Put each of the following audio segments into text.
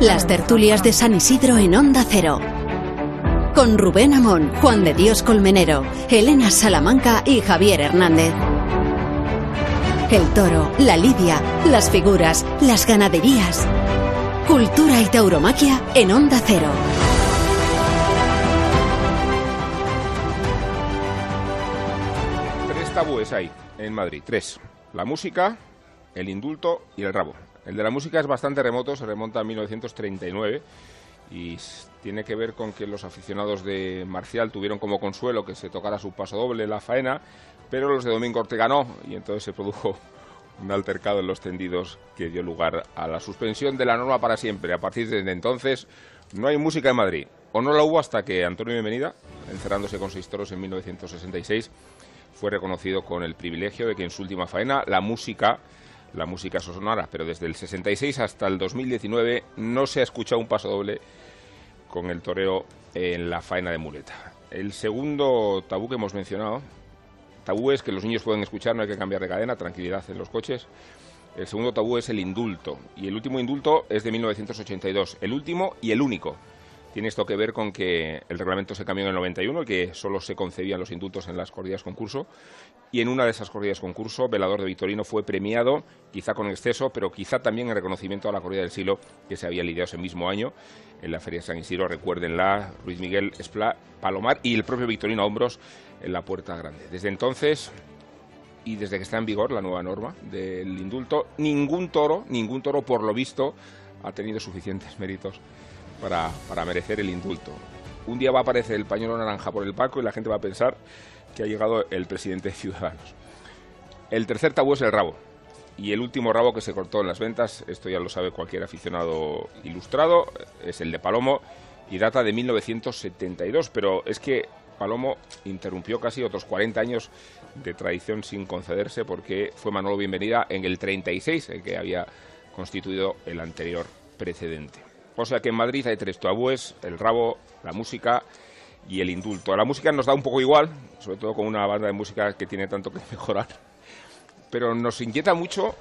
Las tertulias de San Isidro en Onda Cero. Con Rubén Amón, Juan de Dios Colmenero, Elena Salamanca y Javier Hernández. El toro, la lidia, las figuras, las ganaderías. Cultura y tauromaquia en Onda Cero. Tres tabúes hay en Madrid. Tres. La música, el indulto y el rabo. El de la música es bastante remoto, se remonta a 1939 y tiene que ver con que los aficionados de Marcial tuvieron como consuelo que se tocara su paso doble la faena, pero los de Domingo Ortega no, y entonces se produjo un altercado en los tendidos que dio lugar a la suspensión de la norma para siempre. A partir de entonces no hay música en Madrid, o no la hubo hasta que Antonio Bienvenida, encerrándose con seis toros en 1966, fue reconocido con el privilegio de que en su última faena la música la música sonora, pero desde el 66 hasta el 2019 no se ha escuchado un paso doble con el toreo en la faena de muleta. El segundo tabú que hemos mencionado, tabú es que los niños pueden escuchar, no hay que cambiar de cadena, tranquilidad en los coches. El segundo tabú es el indulto, y el último indulto es de 1982, el último y el único. Tiene esto que ver con que el reglamento se cambió en el 91 y que solo se concebían los indultos en las corridas concurso. Y en una de esas corridas concurso, Velador de Victorino fue premiado, quizá con exceso, pero quizá también en reconocimiento a la corrida del siglo que se había lidiado ese mismo año en la Feria de San Isidro. Recuérdenla, Luis Miguel Esplá, Palomar y el propio Victorino Hombros en la Puerta Grande. Desde entonces y desde que está en vigor la nueva norma del indulto, ningún toro, ningún toro por lo visto, ha tenido suficientes méritos para, para merecer el indulto. Un día va a aparecer el pañuelo naranja por el palco y la gente va a pensar que ha llegado el presidente de Ciudadanos. El tercer tabú es el rabo. Y el último rabo que se cortó en las ventas, esto ya lo sabe cualquier aficionado ilustrado, es el de Palomo y data de 1972. Pero es que Palomo interrumpió casi otros 40 años de tradición sin concederse porque fue Manolo Bienvenida en el 36 el que había constituido el anterior precedente. O sea que en Madrid hay tres tabúes, el rabo, la música y el indulto. La música nos da un poco igual, sobre todo con una banda de música que tiene tanto que mejorar, pero nos inquieta mucho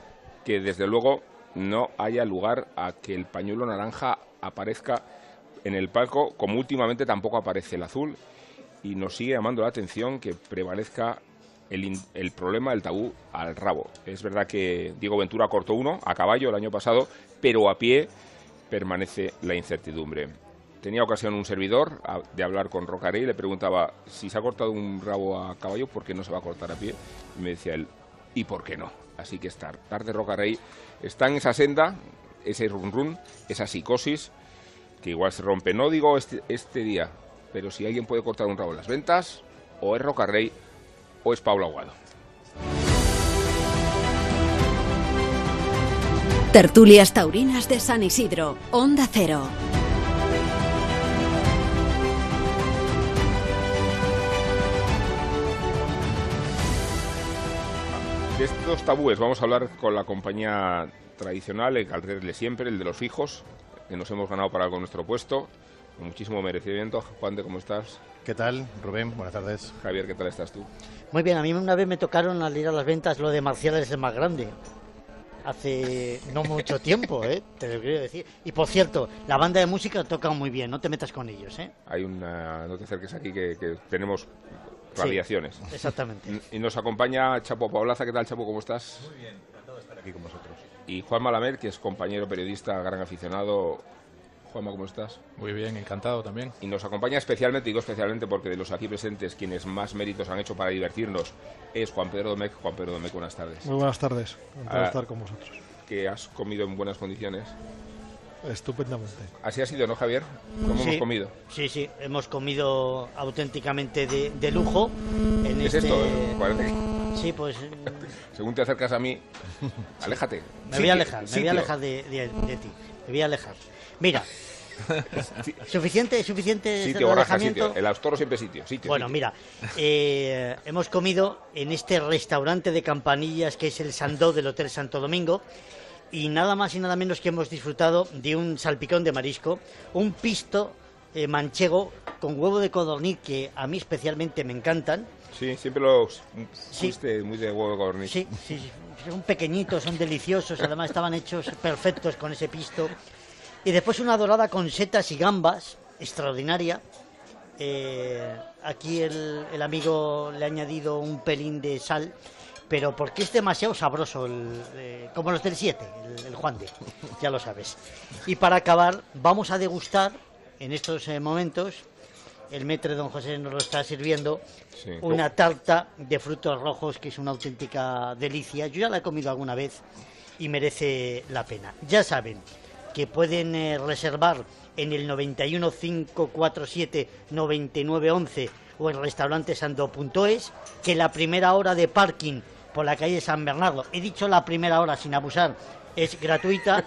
que desde luego no haya lugar a que el pañuelo naranja aparezca en el palco, como últimamente tampoco aparece el azul, y nos sigue llamando la atención que prevalezca el, el, problema del tabú al rabo. Es verdad que Diego Ventura cortó uno a caballo el año pasado, pero a pie permanece la incertidumbre. Tenía ocasión un servidor de hablar con Rocaré y le preguntaba si se ha cortado un rabo a caballo, ¿por qué no se va a cortar a pie? Y me decía él, ¿y por qué no? Así que estar tarde Rocarey está en esa senda, ese run run, esa psicosis, que igual se rompe. No digo este, este día, pero si alguien puede cortar un rabo en las ventas, o es Rocarey o es Pablo Aguado. Tertulias Taurinas de San Isidro, Onda Cero. De estos tabúes vamos a hablar con la compañía tradicional, el alrededor de siempre, el de los fijos, que nos hemos ganado para algo nuestro puesto, con muchísimo merecimiento. Juan de, ¿cómo estás? ¿Qué tal, Rubén? Buenas tardes. Javier, ¿qué tal estás tú? Muy bien, a mí una vez me tocaron al ir a las ventas lo de Marcial es el más grande. Hace no mucho tiempo, ¿eh? te lo quiero decir. Y por cierto, la banda de música toca muy bien, no te metas con ellos. ¿eh? Hay una, no te acerques aquí que, que tenemos radiaciones. Sí, exactamente. Y nos acompaña Chapo Paulaza. ¿Qué tal, Chapo? ¿Cómo estás? Muy bien, encantado de estar aquí con vosotros. Y Juan Malamer, que es compañero periodista, gran aficionado. Juanma, ¿cómo estás? Muy bien, encantado también. Y nos acompaña especialmente, digo especialmente porque de los aquí presentes, quienes más méritos han hecho para divertirnos, es Juan Pedro Domecq. Juan Pedro Domecq, buenas tardes. Muy buenas tardes, encantado de estar con vosotros. Que has comido en buenas condiciones. Estupendamente. Así ha sido, ¿no, Javier? ¿Cómo sí, hemos comido? Sí, sí, hemos comido auténticamente de, de lujo. En ¿Qué este... es esto? Parece- Sí, pues Según te acercas a mí, aléjate. me voy a alejar, me voy a alejar de, de- de ti. Me voy a alejar. Mira, suficiente, suficiente Sitio, baraja, sitio. El austoro siempre sitio. sitio Bueno, sitio. mira, eh, hemos comido en este restaurante de campanillas que es el Sandó del Hotel Santo Domingo y nada más y nada menos que hemos disfrutado de un salpicón de marisco, un pisto eh, manchego con huevo de codorniz que a mí especialmente me encantan. Sí, siempre los fuiste muy de huevo de codorniz. Sí, sí, sí, son pequeñitos, son deliciosos, además estaban hechos perfectos con ese pisto. Y después una dorada con setas y gambas, extraordinaria. Eh, aquí el, el amigo le ha añadido un pelín de sal, pero porque es demasiado sabroso, el, eh, como los del 7, el, el Juan de, ya lo sabes. Y para acabar, vamos a degustar en estos eh, momentos, el metre don José nos lo está sirviendo, Sí. una tarta de frutos rojos que es una auténtica delicia. Yo ya la he comido alguna vez y merece la pena. Ya saben que pueden eh, reservar en el 91 547 9911 o en que la primera hora de parking por la calle San Bernardo, he dicho la primera hora sin abusar, es gratuita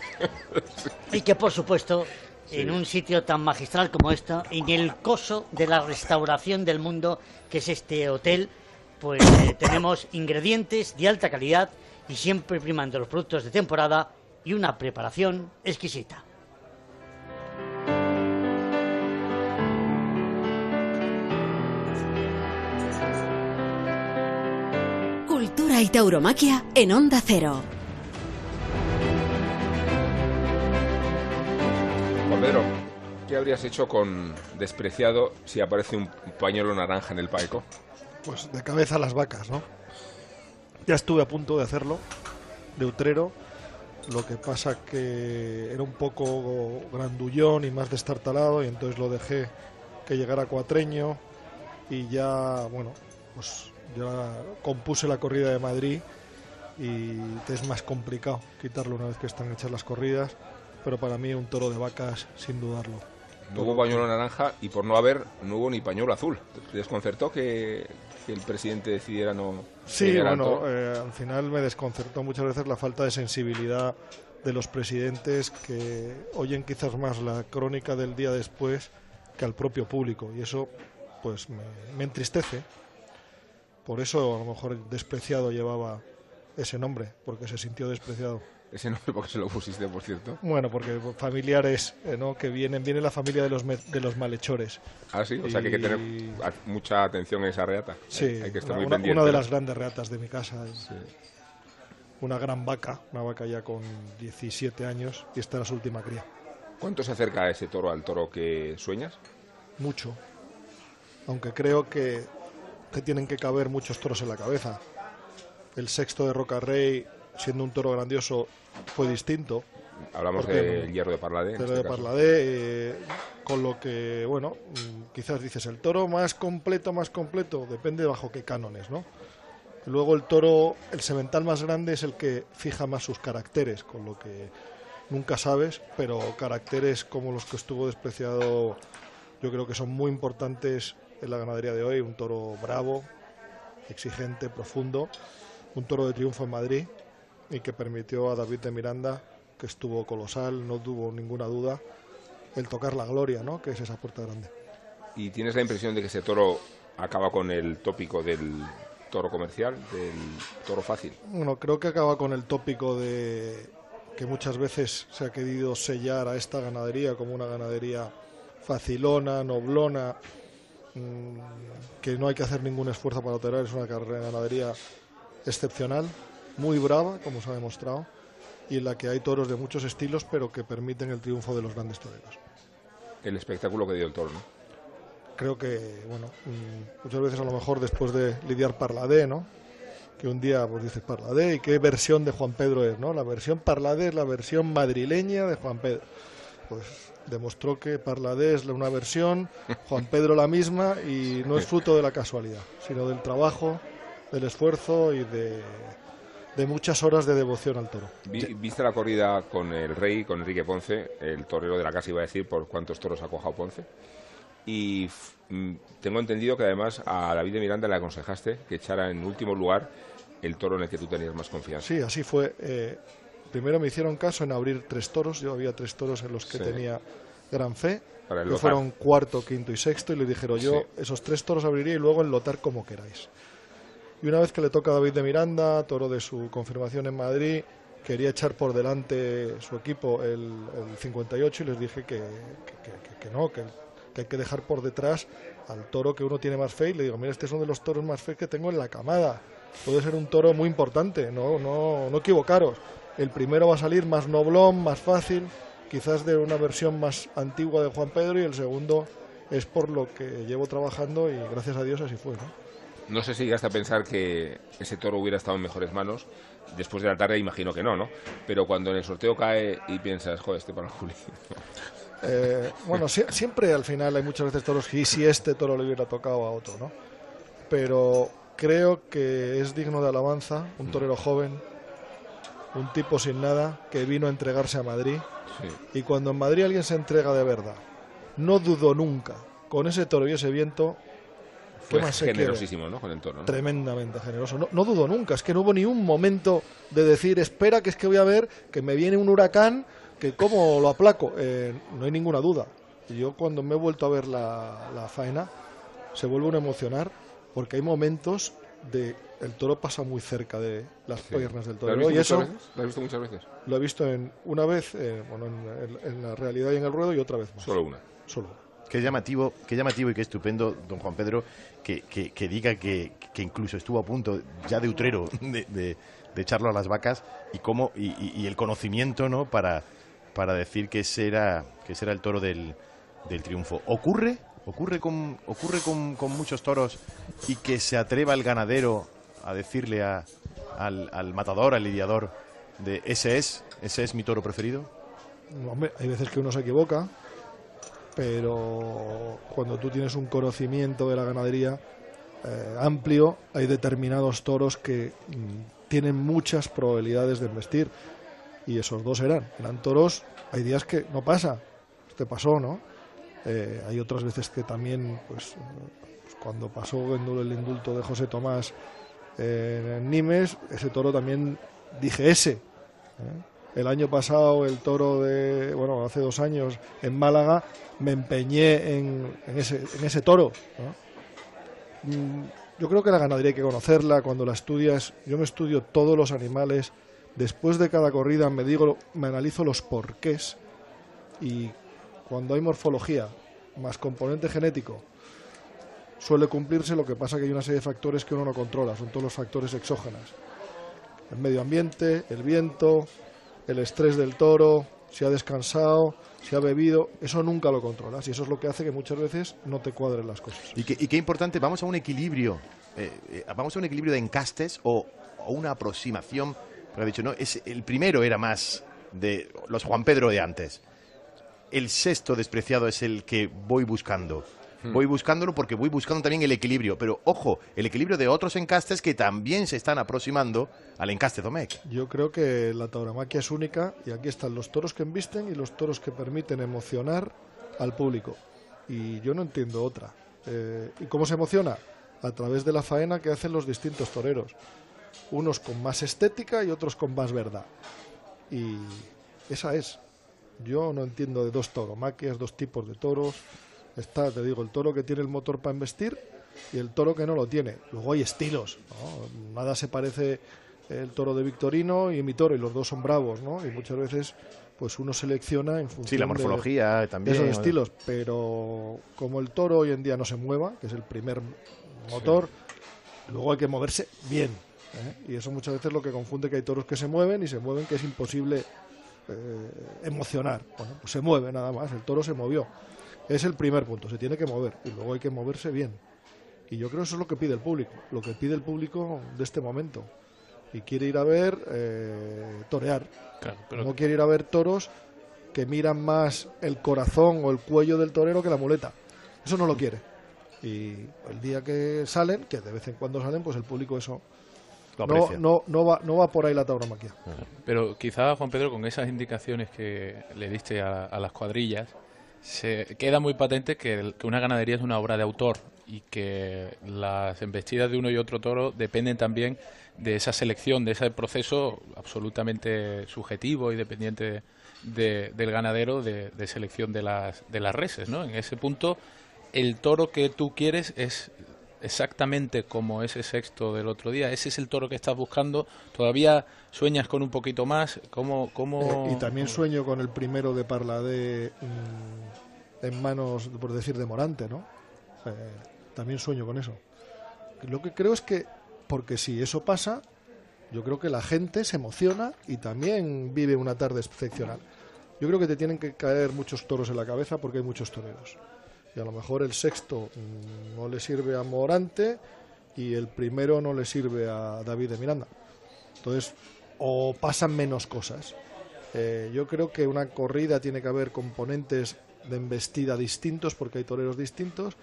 y que por supuesto en un sitio tan magistral como esta, en el coso de la restauración del mundo que es este hotel, pues eh, tenemos ingredientes de alta calidad y siempre primando los productos de temporada y una preparación exquisita. Cultura y tauromaquia en Onda Cero. Pedro, ¿qué habrías hecho con despreciado si aparece un pañuelo naranja en el palco? Pues de cabeza a las vacas, ¿no? Ya estuve a punto de hacerlo, de Utrero. Lo que pasa que era un poco grandullón y más destartalado y entonces lo dejé que llegara cuatreño y ya, bueno, pues ya compuse la corrida de Madrid y es más complicado quitarlo una vez que están hechas las corridas, pero para mí un toro de vacas sin dudarlo. No hubo pañuelo naranja y por no haber, no hubo ni pañuelo azul. ¿Te desconcertó que, que el presidente decidiera no Sí, bueno, eh, al final me desconcertó muchas veces la falta de sensibilidad de los presidentes que oyen quizás más la crónica del día después que al propio público y eso pues me, me entristece. Por eso a lo mejor despreciado llevaba ese nombre, porque se sintió despreciado. Ese nombre porque se lo pusiste, por cierto. Bueno, porque familiares, eh, ¿no? Que vienen, viene la familia de los, me- de los malhechores. Ah, sí, o sea que hay que tener mucha atención en esa reata. Sí, hay que estar una, muy pendiente. una de las grandes reatas de mi casa. es Una gran vaca, una vaca ya con 17 años y esta era su última cría. ¿Cuánto se acerca ese toro al toro que sueñas? Mucho. Aunque creo que te tienen que caber muchos toros en la cabeza. El sexto de Roca Rey, siendo un toro grandioso, fue distinto. Hablamos del hierro de Parladé. este de. Parladé, eh, con lo que, bueno, mm, quizás dices el toro más completo, más completo, depende bajo qué cánones, ¿no? Luego el toro, el semental más grande es el que fija más sus caracteres, con lo que nunca sabes, pero caracteres como los que estuvo despreciado, yo creo que son muy importantes en la ganadería de hoy. Un toro bravo, exigente, profundo, un toro de triunfo en Madrid y que permitió a David de Miranda, que estuvo colosal, no tuvo ninguna duda, el tocar la gloria, ¿no? Que es esa puerta grande. ¿Y tienes la impresión de que ese toro acaba con el tópico del toro comercial, del toro fácil? Bueno, creo que acaba con el tópico de que muchas veces se ha querido sellar a esta ganadería como una ganadería facilona, noblona, que no hay que hacer ningún esfuerzo para torear, es una carrera- ganadería excepcional, muy brava, como se ha demostrado, y en la que hay toros de muchos estilos, pero que permiten el triunfo de los grandes toreros. El espectáculo que dio el toro, ¿no? creo que, bueno, mm, muchas veces a lo mejor después de lidiar Parladé, ¿no? Que un día pues dices Parladé y qué versión de Juan Pedro es, ¿no? La versión Parladé es la versión madrileña de Juan Pedro. Pues demostró que Parladé es una versión, Juan Pedro la misma y no es fruto de la casualidad, sino del trabajo, del esfuerzo y de, de muchas horas de devoción al toro. Vi- ¿Viste la corrida con el rey, con Enrique Ponce, el torero de la casa iba a decir por cuántos toros ha cojado Ponce? Y mm, tengo entendido que además a David de Miranda le aconsejaste que echara en último lugar el toro en el que tú tenías más confianza. Sí, así fue. Eh, primero me hicieron caso en abrir tres toros. Yo había tres toros en los que Sí. tenía gran fe. Para que fueron cuarto, quinto y sexto. Y le dijeron yo, Sí. esos tres toros abriría y luego el lotar como queráis. Y una vez que le toca a David de Miranda, toro de su confirmación en Madrid, quería echar por delante su equipo el, el 58 y les dije que, que- que- no, que, que hay que dejar por detrás al toro que uno tiene más fe. Y le digo, mira, este es uno de los toros más fe que tengo en la camada. Puede ser un toro muy importante, no, no, no equivocaros. El primero va a salir más noblón, más fácil, quizás de una versión más antigua de Juan Pedro y el segundo es por lo que llevo trabajando y gracias a Dios así fue, ¿no? No sé si llegaste a pensar que ese toro hubiera estado en mejores manos. Después de la tarde imagino que no, ¿no? Pero cuando en el sorteo cae y piensas, joder, este para Juli. Eh, bueno, si- siempre al final hay muchas veces toros que y si este toro le hubiera tocado a otro, ¿no? Pero creo que es digno de alabanza un torero joven, un tipo sin nada que vino a entregarse a Madrid Sí. y cuando en Madrid alguien se entrega de verdad, no dudó nunca con ese toro y ese viento, ¿qué más se generosísimo, ¿no? Con el toro. ¿no? Tremendamente generoso. No, no dudo nunca, es que no hubo ni un momento de decir, espera que es que voy a ver que me viene un huracán, que cómo lo aplaco. Eh, no hay ninguna duda. Y Yo cuando me he vuelto a ver la, la faena, se vuelve a emocionar, porque hay momentos de... El toro pasa muy cerca de las Sí. piernas del ¿Lo toro. has visto Y eso veces? ¿Lo has visto muchas veces? lo he visto en una vez, eh, bueno, en, en- en la realidad y en el ruedo, y otra vez más. Solo una. Solo. Qué llamativo, qué llamativo y qué estupendo, don Juan Pedro, que, que- que diga que, que incluso estuvo a punto ya de utrero de, de- de echarlo a las vacas y cómo y, y- y el conocimiento, ¿no? Para, para decir que ese era que ese era el toro del, del triunfo. Ocurre, ocurre con ocurre con, con muchos toros y que se atreva el ganadero a decirle a- al, al matador, al lidiador de ese es, ese es mi toro preferido. Hombre, hay veces que uno se equivoca, pero cuando tú tienes un conocimiento de la ganadería eh, amplio, hay determinados toros que mm, tienen muchas probabilidades de investir. Y esos dos eran, eran toros, hay días que no pasa, este pasó, ¿no? Eh, hay otras veces que también, pues, pues cuando pasó el indulto de José Tomás en Nimes, ese toro también dije ese. ¿eh? El año pasado el toro de, bueno, hace dos años en Málaga, me empeñé en, en ese, en ese toro. Mm, Yo creo que la ganadería hay que conocerla, cuando la estudias, yo me estudio todos los animales, después de cada corrida me digo, me analizo los porqués y cuando hay morfología más componente genético suele cumplirse, lo que pasa que hay una serie de factores que uno no controla, son todos los factores exógenos. El medio ambiente, el viento, el estrés del toro, si ha descansado, si ha bebido, eso nunca lo controlas y eso es lo que hace que muchas veces no te cuadren las cosas. Y, que- qué importante, vamos a un equilibrio, eh, eh, vamos a un equilibrio de encastes o, una aproximación, porque ha dicho, no, es, el primero era más de los Juan Pedro de antes. El sexto despreciado es el que voy buscando. Voy buscándolo porque voy buscando también el equilibrio. Pero ojo, el equilibrio de otros encastes que también se están aproximando al encaste Domecq. Yo creo que la tauromaquia es única y aquí están los toros que embisten y los toros que permiten emocionar al público. Y yo no entiendo otra. Eh, ¿Y cómo se emociona? A través de la faena que hacen los distintos toreros. Unos con más estética y otros con más verdad. Y esa es. Yo no entiendo de dos tauromaquias, dos tipos de toros. Está, te digo, el toro que tiene el motor para embestir y el toro que no lo tiene. Luego hay estilos, ¿no? Nada se parece el toro de Victorino y mi toro, y los dos son bravos, ¿no? Y muchas veces, pues uno selecciona en función Sí, la morfología de también. esos estilos. Pero como el toro hoy en día no se mueva, que es el primer motor, luego hay que moverse bien. ¿eh? Y eso muchas veces es lo que confunde que hay toros que se mueven y se mueven que es imposible eh, emocionar. Bueno, pues se mueve nada más, el toro se movió. Es el primer punto, se tiene que mover y luego hay que moverse bien. Y yo creo que eso es lo que pide el público, lo que pide el público de este momento. Y quiere ir a ver eh, torear, Claro, pero no quiere ir a ver toros que miran más el corazón o el cuello del torero que la muleta. Eso no lo quiere. Y el día que salen, que de vez en cuando salen, pues el público eso no, aprecia. no, no, va, no va por ahí la tauromaquia. Pero quizá, Juan Pedro, con esas indicaciones que le diste a, a las cuadrillas, se queda muy patente que, una ganadería es una obra de autor y que las embestidas de uno y otro toro dependen también de esa selección, de ese proceso absolutamente subjetivo y dependiente de- del ganadero de, de selección de las, de las reses. ¿no? En ese punto, el toro que tú quieres es exactamente como ese sexto del otro día. Ese es el toro que estás buscando. Todavía sueñas con un poquito más. ¿Cómo, cómo... Eh, y también sueño con el primero de Parladé mm, en manos, por decir, de Morante, ¿no? Eh, también sueño con eso. Lo que creo es que, porque si eso pasa, yo creo que la gente se emociona y también vive una tarde excepcional. Yo creo que te tienen que caer muchos toros en la cabeza porque hay muchos toreros. Y a lo mejor el sexto mm, no le sirve a Morante y el primero no le sirve a David de Miranda. Entonces, o pasan menos cosas. Eh, yo creo que una corrida tiene que haber componentes de embestida distintos porque hay toreros distintos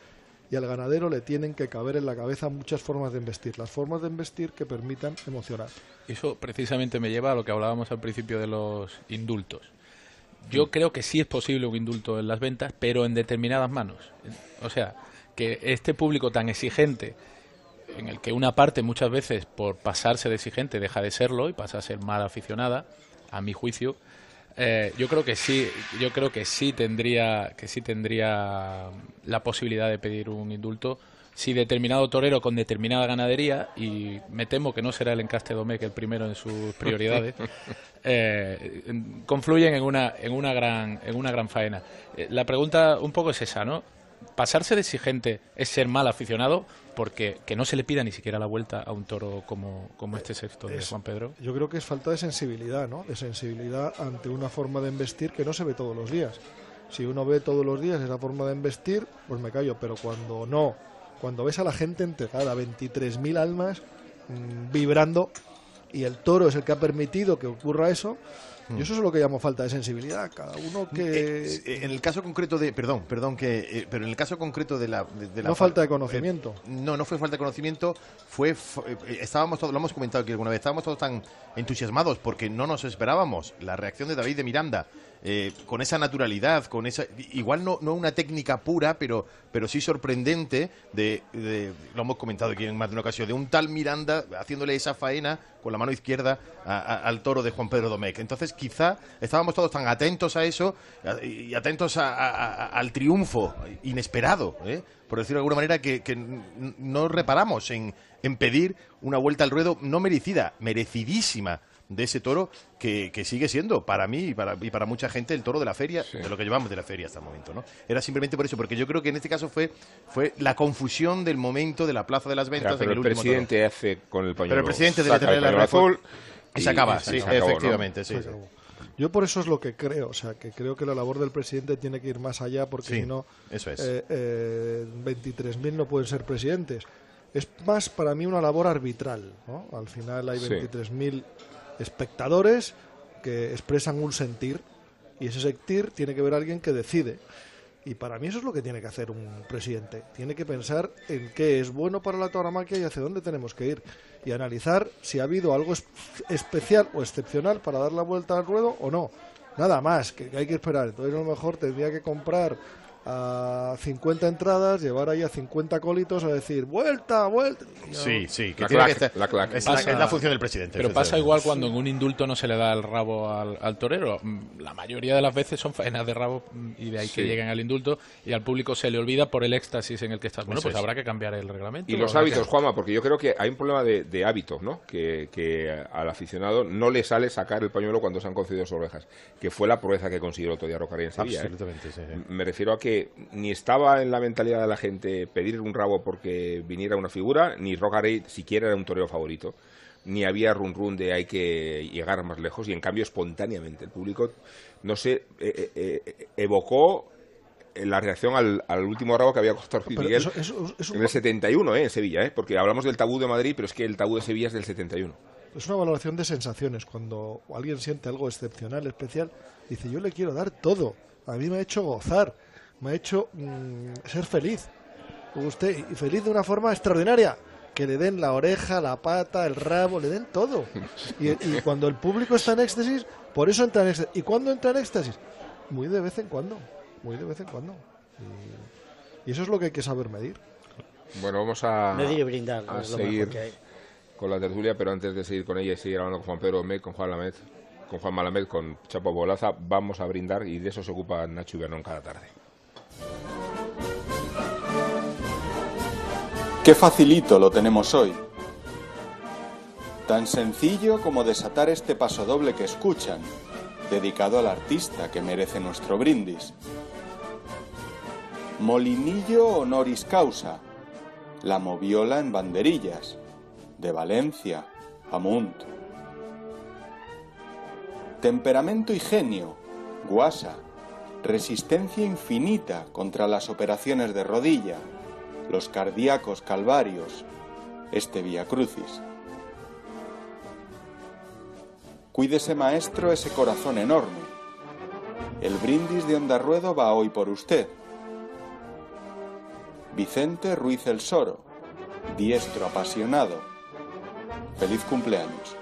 y al ganadero le tienen que caber en la cabeza muchas formas de investir, las formas de investir que permitan emocionar. Eso precisamente me lleva a lo que hablábamos al principio de los indultos. Yo creo que sí es posible un indulto en las ventas, pero en determinadas manos. O sea, que este público tan exigente, en el que una parte muchas veces por pasarse de exigente deja de serlo y pasa a ser mal aficionada, a mi juicio, eh, yo creo que sí, yo creo que sí tendría, que sí tendría la posibilidad de pedir un indulto si determinado torero con determinada ganadería, y me temo que no será el encaste Domecq el primero en sus prioridades, eh, confluyen en una, en una gran, en una gran faena. Eh, la pregunta un poco es esa, ¿no? pasarse de exigente es ser mal aficionado porque que no se le pida ni siquiera la vuelta a un toro como, como este sexto de Juan Pedro. Yo creo que es falta de sensibilidad, ¿no? De sensibilidad ante una forma de investir que no se ve todos los días. Si uno ve todos los días esa forma de investir, pues me callo, pero cuando no, cuando ves a la gente entregada, 23.000 almas mmm, vibrando, y el toro es el que ha permitido que ocurra eso, y eso es lo que llamo falta de sensibilidad. Cada uno que. Eh, eh, en el caso concreto de. Perdón, perdón, que. Eh, pero en el caso concreto de la. De, la no falta de conocimiento. no, no fue falta de conocimiento. Fue. estábamos todos. Lo hemos comentado aquí alguna vez. Estábamos todos tan entusiasmados porque no nos esperábamos la reacción de David de Miranda eh, con esa naturalidad, con esa igual no, no una técnica pura, pero, pero sí sorprendente de, lo hemos comentado aquí en más de una ocasión, de un tal Miranda haciéndole esa faena con la mano izquierda al toro de Juan Pedro Domecq. Entonces quizá estábamos todos tan atentos a eso y atentos al triunfo inesperado, ¿eh? por decirlo de alguna manera, que, que no reparamos en, en pedir una vuelta al ruedo no merecida, merecidísima de ese toro que, sigue siendo para mí y para, y para mucha gente el toro de la feria, de lo que llevamos de la feria hasta el momento. ¿no? Era simplemente por eso, porque yo creo que en este caso fue, fue la confusión del momento de la Plaza de las Ventas. pero el, presidente hace con el pañuelo Pero el presidente debe tener el azul y, se acaba, sí, efectivamente. Sí, Yo por eso es lo que creo, o sea, que creo que la labor del presidente tiene que ir más allá porque si no, eso es. Eh, eh, 23.000 no pueden ser presidentes. Es más para mí una labor arbitral, ¿no? Al final hay 23.000 espectadores que expresan un sentir y ese sentir tiene que ver alguien que decide. Y para mí eso es lo que tiene que hacer un presidente. Tiene que pensar en qué es bueno para la tauromaquia y hacia dónde tenemos que ir. Y analizar si ha habido algo especial o excepcional para dar la vuelta al ruedo o no. Nada más, que hay que esperar. Entonces a lo mejor tendría que comprar a 50 entradas, llevar ahí a 50 cólitos a decir vuelta, vuelta. Sí, sí, que la, clac, Es, la, función del presidente. Pero pasa igual cuando en un indulto no se le da el rabo al, torero. Mm, la mayoría de las veces son faenas de rabo mm, y de ahí que lleguen al indulto y al público se le olvida por el éxtasis en el que está. Bueno, pues habrá que cambiar el reglamento. Y los hábitos, Juanma, porque yo creo que hay un problema de, hábito, ¿no? Que, al aficionado no le sale sacar el pañuelo cuando se han concedido sus orejas, que fue la proeza que consiguió el otro día Rocarí en Sevilla. ¿eh? Me refiero a que ni estaba en la mentalidad de la gente pedir un rabo porque viniera una figura, ni Rogarey siquiera era un torero favorito, ni había run run de hay que llegar más lejos, y en cambio espontáneamente el público, no sé, eh, eh, eh, evocó la reacción al, último rabo que había costado Miguel en el 71, en Sevilla, porque hablamos del tabú de Madrid, pero es que el tabú de Sevilla es del 71. Es una valoración de sensaciones. Cuando alguien siente algo excepcional, especial, dice, yo le quiero dar todo. A mí me ha hecho gozar me ha hecho mm, ser feliz. Usted, y feliz de una forma extraordinaria. Que le den la oreja, la pata, el rabo, le den todo. Y, cuando el público está en éxtasis, por eso entra en éxtasis. ¿Y cuándo entra en éxtasis? Muy de vez en cuando. Muy de vez en cuando. Y, eso es lo que hay que saber medir. Bueno, vamos a, medir y brindar, a seguir con la tertulia, pero antes de seguir con ella y seguir hablando con Juan Pedro Med, con Juan Lamed, con Juan Malamed, con Chapo Bolaza, vamos a brindar y de eso se ocupa Nacho Ibernon cada tarde. Qué facilito lo tenemos hoy. Tan sencillo como desatar este pasodoble que escuchan, dedicado al artista que merece nuestro brindis. Molinillo honoris causa, la moviola en banderillas, de Valencia, Amunt. Temperamento y genio, Guasa, resistencia infinita contra las operaciones de rodilla, los cardíacos calvarios, este Vía Crucis. Cuídese, maestro, ese corazón enorme. El brindis de Onda Ruedo va hoy por usted. Vicente Ruiz El Soro, diestro apasionado. Feliz cumpleaños.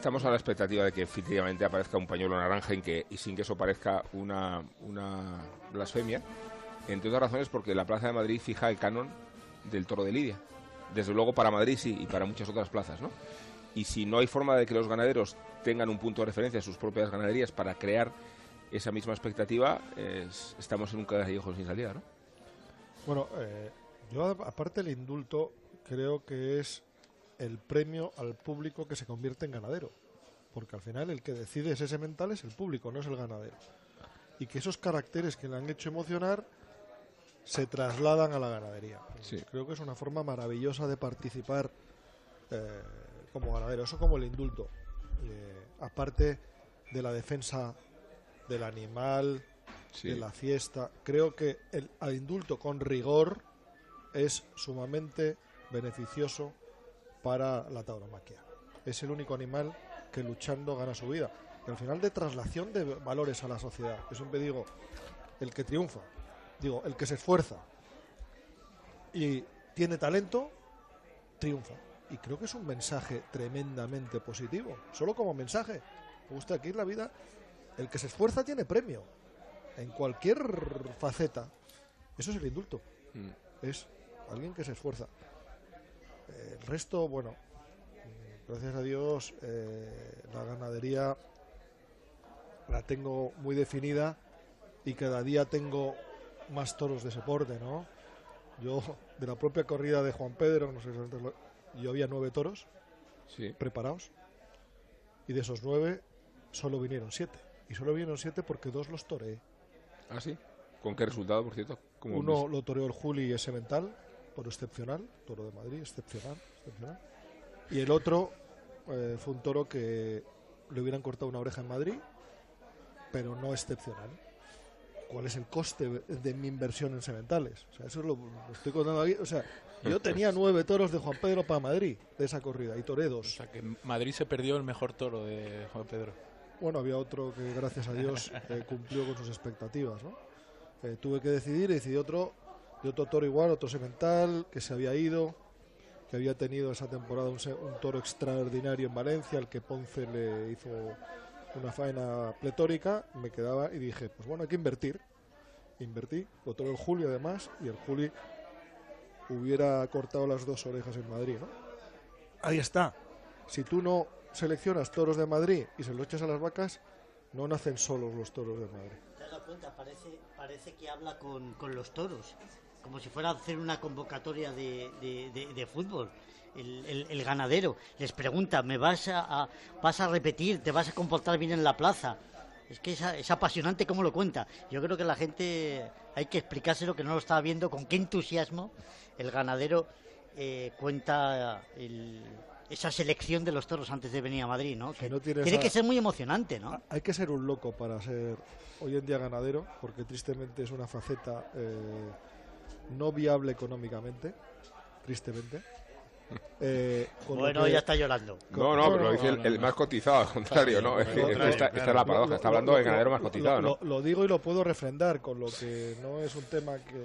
Estamos a la expectativa de que efectivamente aparezca un pañuelo naranja y sin que eso parezca una, blasfemia, entre otras razones porque la Plaza de Madrid fija el canon del toro de Lidia. Desde luego para Madrid sí y para muchas otras plazas, ¿no? Y si no hay forma de que los ganaderos tengan un punto de referencia en sus propias ganaderías para crear esa misma expectativa, es- estamos en un callejón sin salida, ¿no? Bueno, eh, yo aparte del indulto creo que es el premio al público que se convierte en ganadero. Porque al final el que decide ese mental es el público, no es el ganadero. Y que esos caracteres que le han hecho emocionar se trasladan a la ganadería. Sí. Creo que es una forma maravillosa de participar eh, como ganadero. Eso como el indulto. Eh, aparte de la defensa del animal, Sí. de la fiesta. Creo que el indulto con rigor es sumamente beneficioso para la tauromaquia. Es el único animal que luchando gana su vida. Y al final de traslación de valores a la sociedad. Yo siempre digo, el que triunfa, digo, el que se esfuerza y tiene talento, triunfa. Y creo que es un mensaje tremendamente positivo. Solo como mensaje. Me gusta aquí la vida, el que se esfuerza tiene premio en cualquier faceta. Eso es el indulto. Mm. Es alguien que se esfuerza. El resto, bueno, gracias a Dios, eh, la ganadería la tengo muy definida y cada día tengo más toros de ese porte, ¿no? Yo, de la propia corrida de Juan Pedro, no sé si yo había nueve toros Sí. preparados y de esos nueve solo vinieron siete. Y solo vinieron siete porque dos los toreé. ¿Ah, sí? ¿Con qué resultado, por cierto? ¿Cómo Uno ves? lo toreó el Juli ese mental, toro excepcional, toro de Madrid, excepcional, excepcional. Y el otro eh, fue un toro que le hubieran cortado una oreja en Madrid, pero no excepcional. ¿Cuál es el coste de mi inversión en sementales? O sea, eso es lo, lo estoy contando aquí. O sea, yo tenía nueve toros de Juan Pedro para Madrid de esa corrida y toré O dos. sea que Madrid se perdió el mejor toro de Juan Pedro. Bueno, había otro que gracias a Dios eh, cumplió con sus expectativas, ¿no? Eh, tuve que decidir y decidí otro, de otro toro igual, otro semental, que se había ido, que había tenido esa temporada un, toro extraordinario en Valencia, al que Ponce le hizo una faena pletórica, me quedaba y dije, pues bueno, hay que invertir. Invertí, lo toró el Juli además, y el Juli hubiera cortado las dos orejas en Madrid, ¿no? Ahí está. Si tú no seleccionas toros de Madrid y se los echas a las vacas, no nacen solos los toros de Madrid. ¿Te dado cuenta? Parece, parece que habla con, con los toros, como si fuera a hacer una convocatoria de, de- de- de fútbol. El, el- el ganadero les pregunta, ¿me vas a, a- vas a repetir? ¿Te vas a comportar bien en la plaza? Es que es, es apasionante cómo lo cuenta. Yo creo que la gente hay que explicárselo que no lo estaba viendo, con qué entusiasmo el ganadero eh, cuenta el- esa selección de los toros antes de venir a Madrid, ¿no? Si Que no tienes tiene que ser muy emocionante, ¿no? Hay que ser un loco para ser hoy en día ganadero, porque tristemente es una faceta eh, no viable económicamente, tristemente. Eh, Bueno, que- ya está llorando. No, no, pero lo dice el, el más cotizado, al contrario, ¿no? Es que esta, esta es la paradoja, está hablando del ganadero más cotizado, lo, ¿no? lo digo y lo puedo refrendar, con lo que no es un tema que,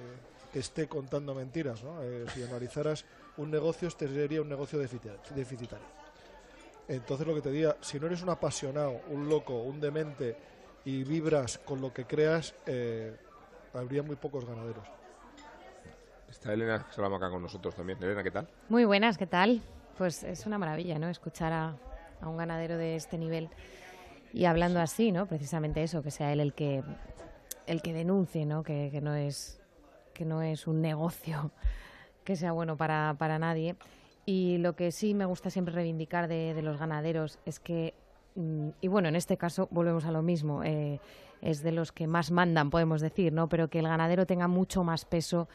que esté contando mentiras. ¿no? Eh, si analizaras un negocio, este sería un negocio deficita- deficitario. Entonces, lo que te diga, si no eres un apasionado, un loco, un demente y vibras con lo que creas, eh, habría muy pocos ganaderos. Está Elena Salamanca con nosotros también. Elena, ¿qué tal? Muy buenas, ¿qué tal? Pues es una maravilla, ¿no? Escuchar a, un ganadero de este nivel y hablando así, ¿no? Precisamente eso, que sea él el que el que denuncie, ¿no? Que, que no es que no es un negocio que sea bueno para, para nadie. Y lo que sí me gusta siempre reivindicar de, los ganaderos es que, mm, y bueno, en este caso volvemos a lo mismo, eh, es de los que más mandan, podemos decir, ¿no? Pero que el ganadero tenga mucho más peso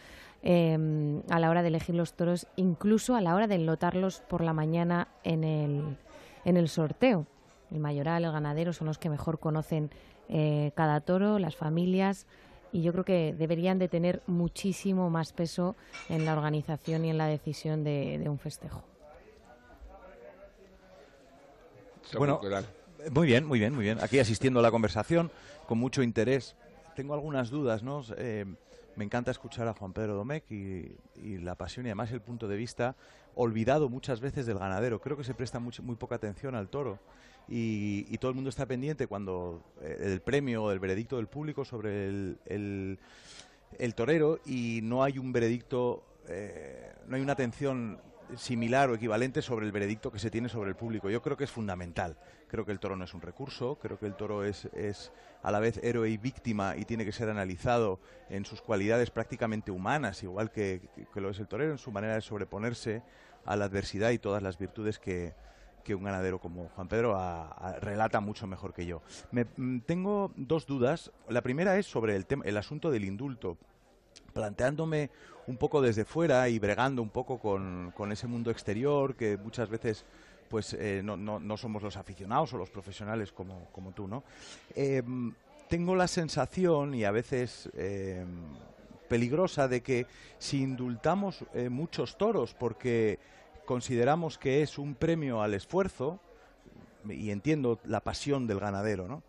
em, a la hora de elegir los toros, incluso a la hora de enlotarlos por la mañana en el, en el sorteo. El mayoral, el ganadero son los que mejor conocen eh, cada toro, las familias, y yo creo que deberían de tener muchísimo más peso en la organización y en la decisión de, un festejo. Bueno, muy bien, muy bien, muy bien. Aquí asistiendo a la conversación con mucho interés. Tengo algunas dudas, ¿no? Eh, me encanta escuchar a Juan Pedro Domecq y, la pasión y además el punto de vista olvidado muchas veces del ganadero. Creo que se presta muy poca atención al toro y, todo el mundo está pendiente cuando eh, el premio o el veredicto del público sobre el, el, torero y no hay un veredicto, eh, no hay una atención similar o equivalente sobre el veredicto que se tiene sobre el público. Yo creo que es fundamental. Creo que el toro no es un recurso, creo que el toro es, es a la vez héroe y víctima y tiene que ser analizado en sus cualidades prácticamente humanas, igual que, que lo es el torero, en su manera de sobreponerse a la adversidad y todas las virtudes que, que un ganadero como Juan Pedro relata mucho mejor que yo. Me, mm, tengo dos dudas. La primera es sobre el, el asunto del indulto planteándome un poco desde fuera y bregando un poco con, ese mundo exterior que muchas veces pues eh, no, no, somos los aficionados o los profesionales como, como tú, ¿no? Em, tengo la sensación y a veces em, peligrosa de que si indultamos eh, muchos toros porque consideramos que es un premio al esfuerzo, y entiendo la pasión del ganadero, ¿no?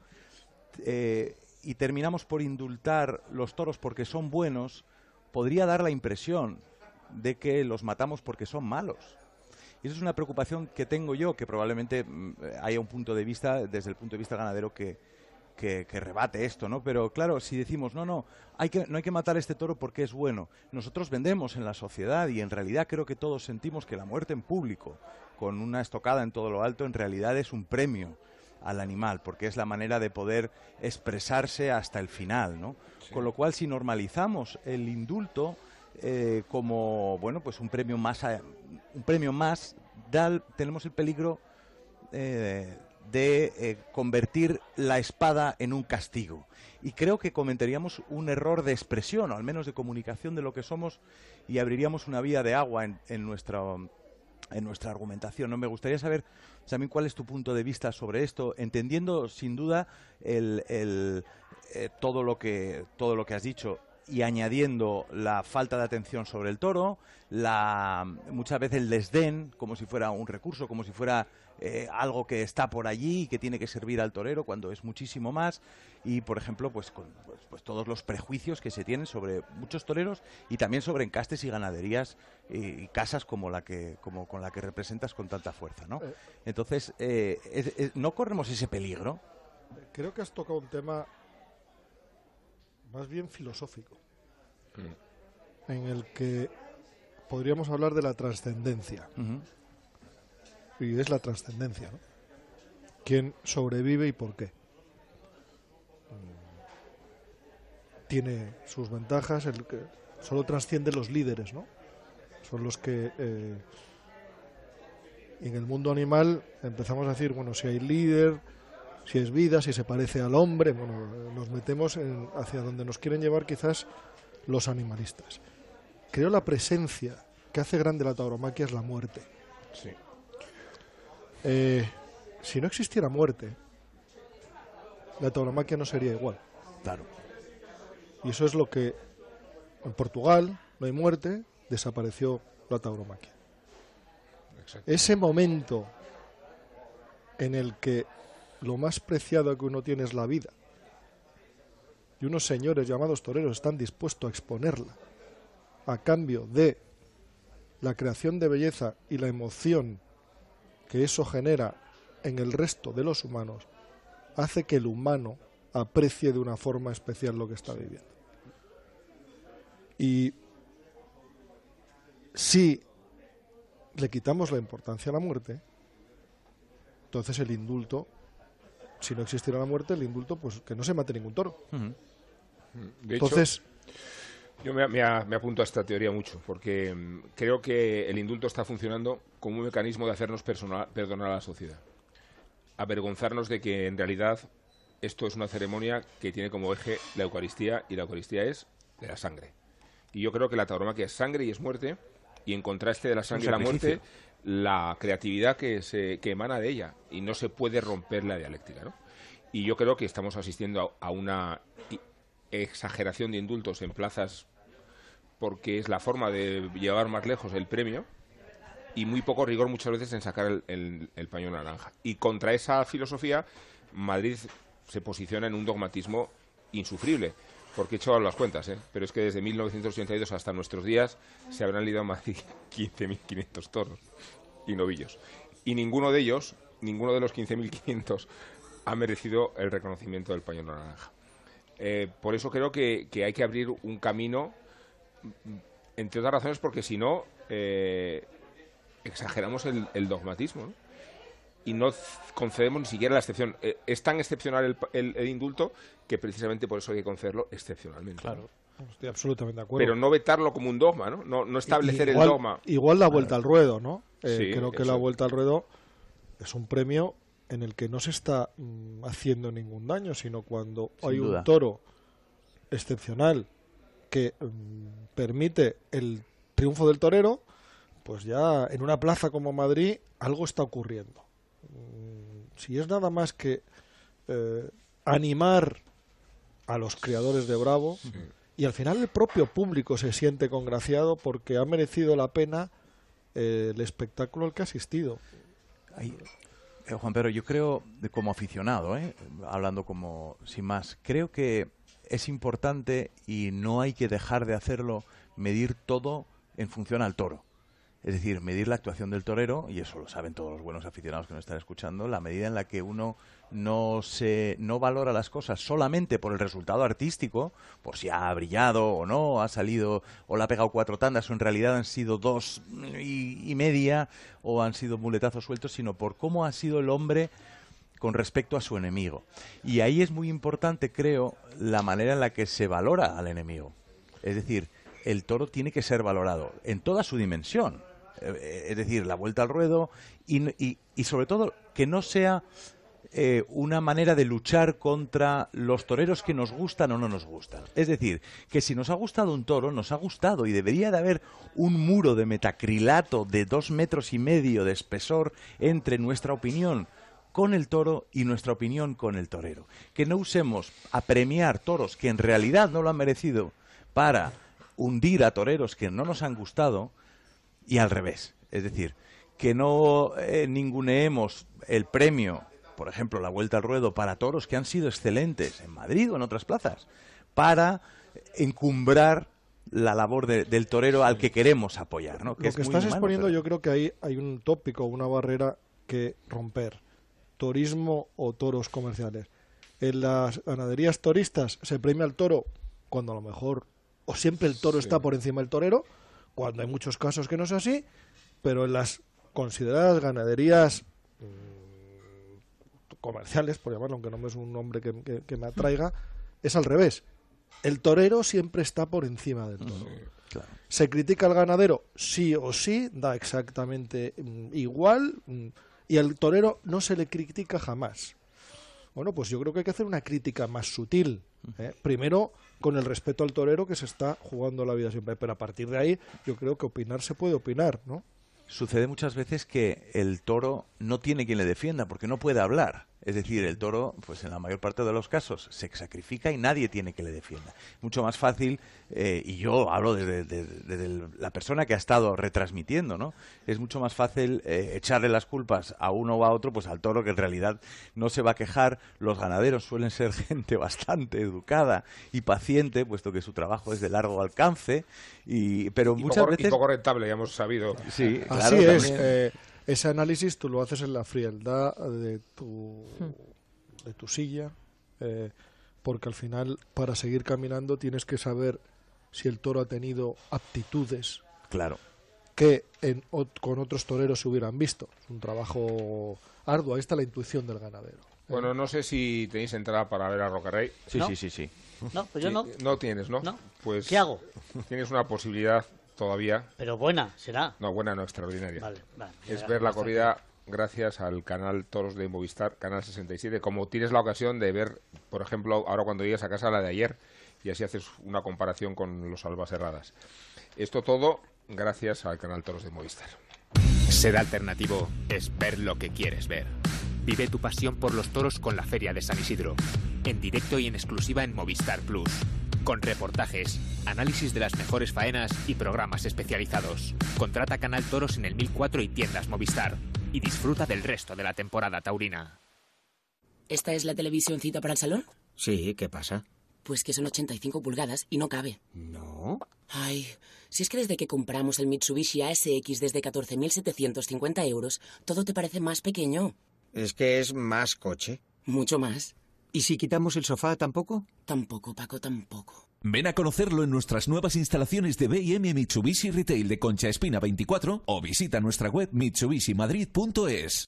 Eh, y terminamos por indultar los toros porque son buenos, podría dar la impresión de que los matamos porque son malos. Y esa es una preocupación que tengo yo, que probablemente mm, haya un punto de vista, desde el punto de vista ganadero, que, que, rebate esto, ¿no? Pero claro, si decimos, no, no, hay que, no hay que matar este toro porque es bueno, nosotros vendemos en la sociedad y en realidad creo que todos sentimos que la muerte en público, con una estocada en todo lo alto, en realidad es un premio al animal, porque es la manera de poder expresarse hasta el final, ¿no? Con lo cual, si normalizamos el indulto eh, como, bueno, pues un premio más, un premio más, tenemos el peligro eh, de eh, convertir la espada en un castigo. Y creo que cometeríamos un error de expresión, o al menos de comunicación de lo que somos, y abriríamos una vía de agua en, en nuestra en nuestra argumentación. ¿no? Me gustaría saber también cuál es tu punto de vista sobre esto, entendiendo sin duda el, el, eh, todo, lo que, todo lo que has dicho y añadiendo la falta de atención sobre el toro, la, muchas veces el desdén, como si fuera un recurso, como si fuera eh, algo que está por allí y que tiene que servir al torero cuando es muchísimo más, y por ejemplo, pues, con, pues, pues todos los prejuicios que se tienen sobre muchos toreros y también sobre encastes y ganaderías y, casas como la que, como con la que representas con tanta fuerza, ¿no? Eh. Entonces, eh, ¿no corremos ese peligro? Creo que has tocado un tema más bien filosófico, mm. en el que podríamos hablar de la trascendencia. Y es la trascendencia, ¿no? ¿Quién sobrevive y por qué? Mm. Tiene sus ventajas, el que solo trasciende los líderes, ¿no? Son los que eh, en el mundo animal empezamos a decir, bueno, si hay líder, si es vida, si se parece al hombre, bueno, nos metemos hacia donde nos quieren llevar quizás los animalistas. Creo la presencia que hace grande la tauromaquia es la muerte. Sí. Eh, si no existiera muerte, la tauromaquia no sería igual. Claro. Y eso es lo que en Portugal no hay muerte, desapareció la tauromaquia. Ese momento en el que lo más preciado que uno tiene es la vida. Y unos señores llamados toreros están dispuestos a exponerla a cambio de la creación de belleza y la emoción que eso genera en el resto de los humanos, hace que el humano aprecie de una forma especial lo que está viviendo. Y si le quitamos la importancia a la muerte, entonces el indulto si no existiera la muerte, el indulto, pues que no se mate ningún toro. De Entonces. Yo me, apunto a esta teoría mucho, porque mm, creo que el indulto está funcionando como un mecanismo de hacernos perdonar a la sociedad. Avergonzarnos de que en realidad esto es una ceremonia que tiene como eje la Eucaristía y la Eucaristía es de la sangre. Y yo creo que la tauromaquia es sangre y es muerte, y en contraste de la sangre y la muerte, la creatividad que, se, que emana de ella, y no se puede romper la dialéctica. ¿no? Y yo creo que estamos asistiendo a una exageración de indultos en plazas porque es la forma de llevar más lejos el premio y muy poco rigor muchas veces en sacar el, paño naranja. Y contra esa filosofía, Madrid se posiciona en un dogmatismo insufrible. Porque he hecho las cuentas, ¿eh? pero es que desde 1982 hasta nuestros días se habrán lidiado más de 15.500 toros y novillos. Y ninguno de ellos, ninguno de los 15.500, ha merecido el reconocimiento del paño naranja. Eh, por eso creo que, hay que abrir un camino, entre otras razones, porque si no, eh, exageramos el, dogmatismo y no concedemos ni siquiera la excepción. Eh, es tan excepcional el, indulto que precisamente por eso hay que concederlo excepcionalmente. Claro. Estoy absolutamente de acuerdo. Pero no vetarlo como un dogma, ¿no? No, establecer el dogma. Igual la vuelta al ruedo, ¿no? creo que la vuelta al ruedo es un premio en el que no se está mm, haciendo ningún daño, sino cuando hay un toro excepcional que mm, permite el triunfo del torero, pues ya en una plaza como Madrid algo está ocurriendo. Mm, si es nada más que eh, animar a los creadores de Bravo y al final el propio público se siente congraciado porque ha merecido la pena eh, el espectáculo al que ha asistido. Eh, Juan Pedro, yo creo, como aficionado, ¿eh? hablando como sin más, creo que es importante y no hay que dejar de hacerlo, medir todo en función al toro. Es decir, medir la actuación del torero, y eso lo saben todos los buenos aficionados que nos están escuchando, la medida en la que uno no se no valora las cosas solamente por el resultado artístico, por si ha brillado o no, ha salido o le ha pegado cuatro tandas o en realidad han sido dos y, media o han sido muletazos sueltos, sino por cómo ha sido el hombre con respecto a su enemigo. Y ahí es muy importante, creo, la manera en la que se valora al enemigo. Es decir, el toro tiene que ser valorado en toda su dimensión es decir, la vuelta al ruedo y, y, sobre todo que no sea eh, una manera de luchar contra los toreros que nos gustan o no nos gustan. Es decir, que si nos ha gustado un toro, nos ha gustado y debería de haber un muro de metacrilato de dos metros y medio de espesor entre nuestra opinión con el toro y nuestra opinión con el torero. Que no usemos a premiar toros que en realidad no lo han merecido para hundir a toreros que no nos han gustado, y al revés. Es decir, que no eh, ninguneemos el premio, por ejemplo, la vuelta al ruedo para toros que han sido excelentes en Madrid o en otras plazas, para encumbrar la labor del torero al que queremos apoyar. ¿no? Que Lo que estás exponiendo, yo creo que ahí hay un tópico, una barrera que romper. Turismo o toros comerciales. En las ganaderías toristas se premia al toro cuando a lo mejor o siempre el toro está por encima del torero cuando hay muchos casos que no es así, pero en las consideradas ganaderías mm, comerciales, por llamarlo, aunque no es un nombre que, me atraiga, es al revés. El torero siempre está por encima del toro. ¿Se critica al ganadero? Sí o sí, da exactamente mm, igual, mm, y al torero no se le critica jamás. Bueno, pues yo creo que hay que hacer una crítica más sutil. ¿eh? Primero, con el respeto al torero que se está jugando la vida siempre. Pero a partir de ahí, yo creo que opinar se puede opinar, ¿no? Sucede muchas veces que el toro no tiene quien le defienda porque no puede hablar. Es decir, el toro, pues en la mayor parte de los casos, se sacrifica y nadie tiene que le defienda. Mucho más fácil, eh, y yo hablo desde, la persona que ha estado retransmitiendo, ¿no? Es mucho más fácil eh, echarle las culpas a uno o a otro, pues al toro que en realidad no se va a quejar. Los ganaderos suelen ser gente bastante educada y paciente, puesto que su trabajo es de largo alcance, y, pero muchas veces... Y poco rentable, ya hemos sabido. Sí, Así es. Eh, ese análisis tú lo haces en la frialdad de tu, hmm. de tu silla, eh, porque al final para seguir caminando tienes que saber si el toro ha tenido aptitudes. Claro. Que en, con otros toreros se hubieran visto. Es un trabajo arduo. Ahí está la intuición del ganadero. Bueno, no sé si tenéis entrada para ver a Rocarrey. Sí, sí, sí, sí. No, pues yo no. No tienes, ¿no? No. Pues ¿Qué hago? Tienes una posibilidad todavía. Pero buena, será. No, buena, no, extraordinaria. Vale, vale. es ver la corrida gracias al canal Toros de Movistar, canal 67. Como tienes la ocasión de ver, por ejemplo, ahora cuando llegues a casa la de ayer y así haces una comparación con los albas herradas. Esto todo gracias al canal Toros de Movistar. Ser alternativo es ver lo que quieres ver. Vive tu pasión por los toros con la Feria de San Isidro. En directo y en exclusiva en Movistar Plus. Con reportajes, análisis de las mejores faenas y programas especializados. Contrata Canal Toros en el 1004 y tiendas Movistar. Y disfruta del resto de la temporada taurina. ¿Esta es la televisioncita para el salón? Sí, ¿qué pasa? Pues que son 85 pulgadas y no cabe. No. Ay, si es que desde que compramos el Mitsubishi ASX desde 14.750 euros, todo te parece más pequeño. Es que es más coche. Mucho más. ¿Y si quitamos el sofá tampoco? Tampoco, Paco, tampoco. Ven a conocerlo en nuestras nuevas instalaciones de B&M Mitsubishi Retail de Concha Espina 24 o visita nuestra web mitsubishimadrid.es.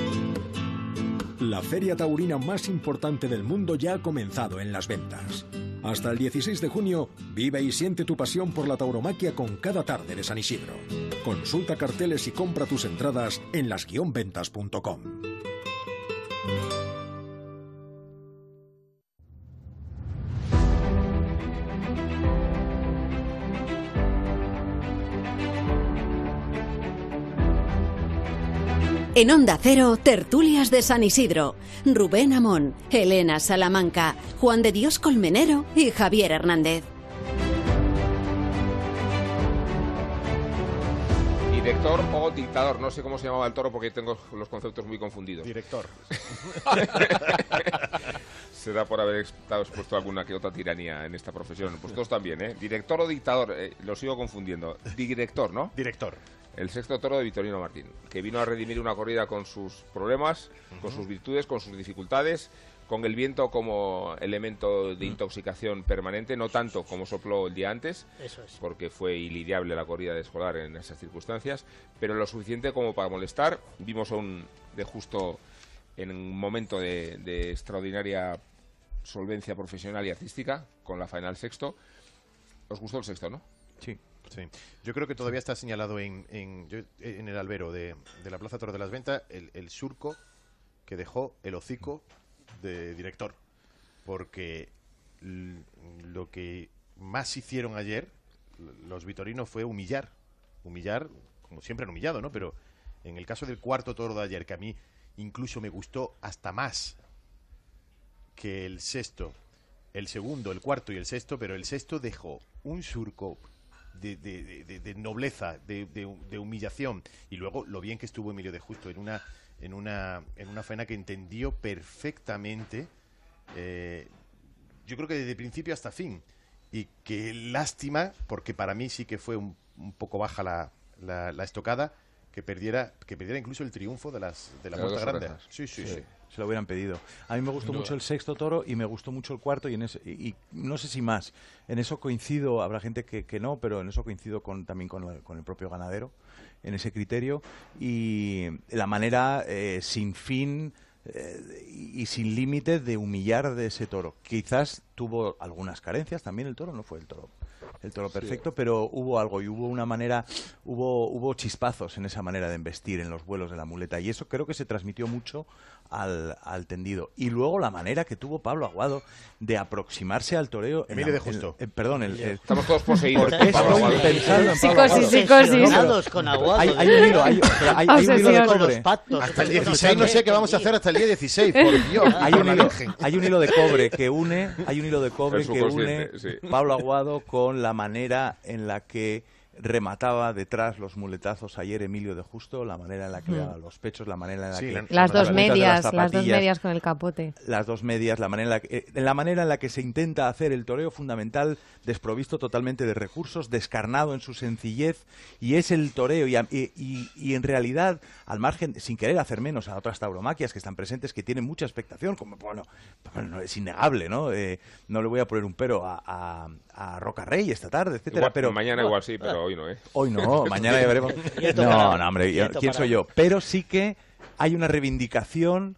La feria taurina más importante del mundo ya ha comenzado en las ventas. Hasta el 16 de junio, vive y siente tu pasión por la tauromaquia con cada tarde de San Isidro. Consulta carteles y compra tus entradas en las-ventas.com. En Onda Cero, tertulias de San Isidro. Rubén Amón, Elena Salamanca, Juan de Dios Colmenero y Javier Hernández. Director o dictador, no sé cómo se llamaba el toro porque tengo los conceptos muy confundidos. Director. Será por haber estado expuesto a alguna que otra tiranía en esta profesión. Pues todos también, ¿eh? Director o dictador, eh, lo sigo confundiendo. Director, ¿no? Director. El sexto toro de Vitorino Martín, que vino a redimir una corrida con sus problemas, con sus virtudes, con sus dificultades, con el viento como elemento de intoxicación permanente, no tanto como sopló el día antes, Eso es. porque fue ilidiable la corrida de escolar en esas circunstancias, pero lo suficiente como para molestar. Vimos a un de justo en un momento de, de extraordinaria solvencia profesional y artística con la final sexto. ¿Os gustó el sexto, no? Sí. Sí. Yo creo que todavía está señalado en, en, en el albero de, de la Plaza Toro de las Ventas el, el surco que dejó el hocico de director. Porque lo que más hicieron ayer los vitorinos fue humillar. Humillar, como siempre han humillado, ¿no? Pero en el caso del cuarto toro de ayer, que a mí incluso me gustó hasta más que el sexto, el segundo, el cuarto y el sexto, pero el sexto dejó un surco de, de- de- de- de nobleza, de, humillación, y luego lo bien que estuvo Emilio de Justo en una, en una, en una faena que entendió perfectamente, eh, yo creo que desde principio hasta fin, y qué lástima, porque para mí sí que fue un, un poco baja la, la, la estocada, que perdiera, que perdiera incluso el triunfo de las de la dos Grande. sí, Sí. sí. Se lo hubieran pedido. A mí me gustó mucho el sexto toro y me gustó mucho el cuarto y, en y, no sé si más. En eso coincido, habrá gente que, que no, pero en eso coincido con, también con, con el propio ganadero, en ese criterio. Y la manera eh, sin fin eh, y sin límite de humillar de ese toro. Quizás tuvo algunas carencias, también el toro no fue el toro el toro perfecto, pero hubo algo y hubo una manera, hubo, hubo chispazos en esa manera de embestir en los vuelos de la muleta y eso creo que se transmitió mucho al, al tendido. Y luego la manera que tuvo Pablo Aguado de aproximarse al toreo. Emilio de Justo. Eh, perdón, el, estamos todos poseídos. ¿Por qué estoy pensando en Psicosis, psicosis. con Aguado. Hay, hay, un hilo, hay, hay, hay un hilo de cobre. Hasta el 16 no sé qué vamos a hacer hasta el día 16, por Dios. Hay un, hilo, hay un hilo de cobre que une, hay un hilo de cobre que une Pablo Aguado con la manera en la que remataba detrás los muletazos ayer Emilio de Justo, la manera en la que mm. los pechos, la manera en la que las dos medias, las, dos medias con el capote, las dos medias, la manera en la que, eh, la manera en la que se intenta hacer el toreo fundamental desprovisto totalmente de recursos, descarnado en su sencillez y es el toreo y, y, y, en realidad al margen sin querer hacer menos a otras tauromaquias que están presentes que tienen mucha expectación, como bueno, es innegable, ¿no? Eh, no le voy a poner un pero a, a, a Roca Rey esta tarde, etcétera, pero mañana igual sí, pero hoy no, ¿eh? Hoy no, mañana ya veremos. no, no, hombre, ¿quién soy yo? Pero sí que hay una reivindicación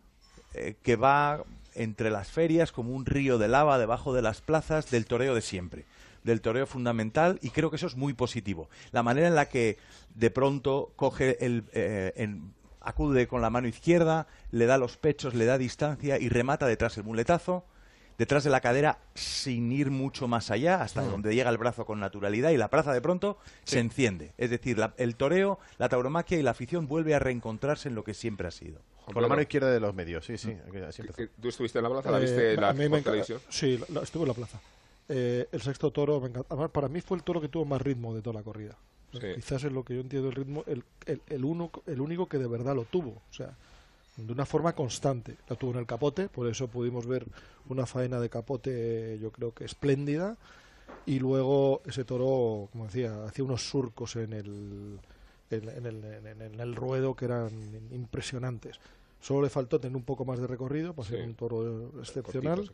eh, que va entre las ferias como un río de lava debajo de las plazas del toreo de siempre del toreo fundamental y creo que eso es muy positivo. La manera en la que de pronto coge el, eh, acude con la mano izquierda, le da los pechos, le da distancia y remata detrás el muletazo detrás de la cadera sin ir mucho más allá, hasta mm. donde llega el brazo con naturalidad y la plaza de pronto se enciende. Es decir, el toreo, la tauromaquia y la afición vuelve a reencontrarse en lo que siempre ha sido. Con la mano izquierda de los medios, sí, sí. ¿Tú estuviste en la plaza? ¿La viste eh, la, televisión? Sí, estuve en la plaza. Eh, el sexto toro, para mí fue el toro que tuvo más ritmo de toda la corrida. Quizás es lo que yo entiendo el ritmo, el, el, el, uno, el único que de verdad lo tuvo. O sea, de una forma constante. La tuvo en el capote, por eso pudimos ver una faena de capote, yo creo que espléndida. Y luego ese toro, como decía, hacía unos surcos en el, en, el, en, el ruedo que eran impresionantes. Solo le faltó tener un poco más de recorrido para ser un toro excepcional.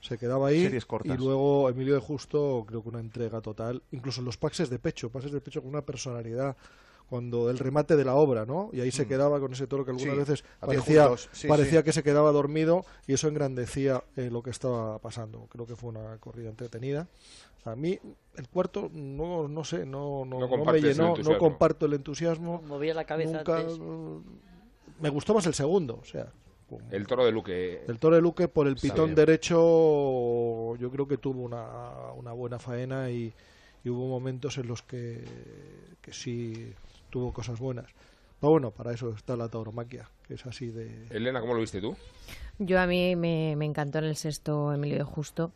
se, quedaba ahí. Y luego Emilio de Justo, creo que una entrega total. Incluso en los pases de pecho, pases de pecho con una personalidad cuando el remate de la obra, ¿no? Y ahí se mm. quedaba con ese toro que algunas veces parecía, parecía que se quedaba dormido y eso engrandecía eh, lo que estaba pasando. Creo que fue una corrida entretenida. A mí el cuarto no no sé, no no, me llenó, no comparto el entusiasmo. Movía la cabeza Nunca, Me gustó más el segundo, o sea, el toro de Luque. El toro de Luque por el pitón derecho yo creo que tuvo una, una buena faena y, y, hubo momentos en los que, que sí tuvo cosas buenas. Pero bueno, para eso está la tauromaquia, que es así de... Elena, ¿cómo lo viste tú? Yo a mí me, encantó en el sexto Emilio de Justo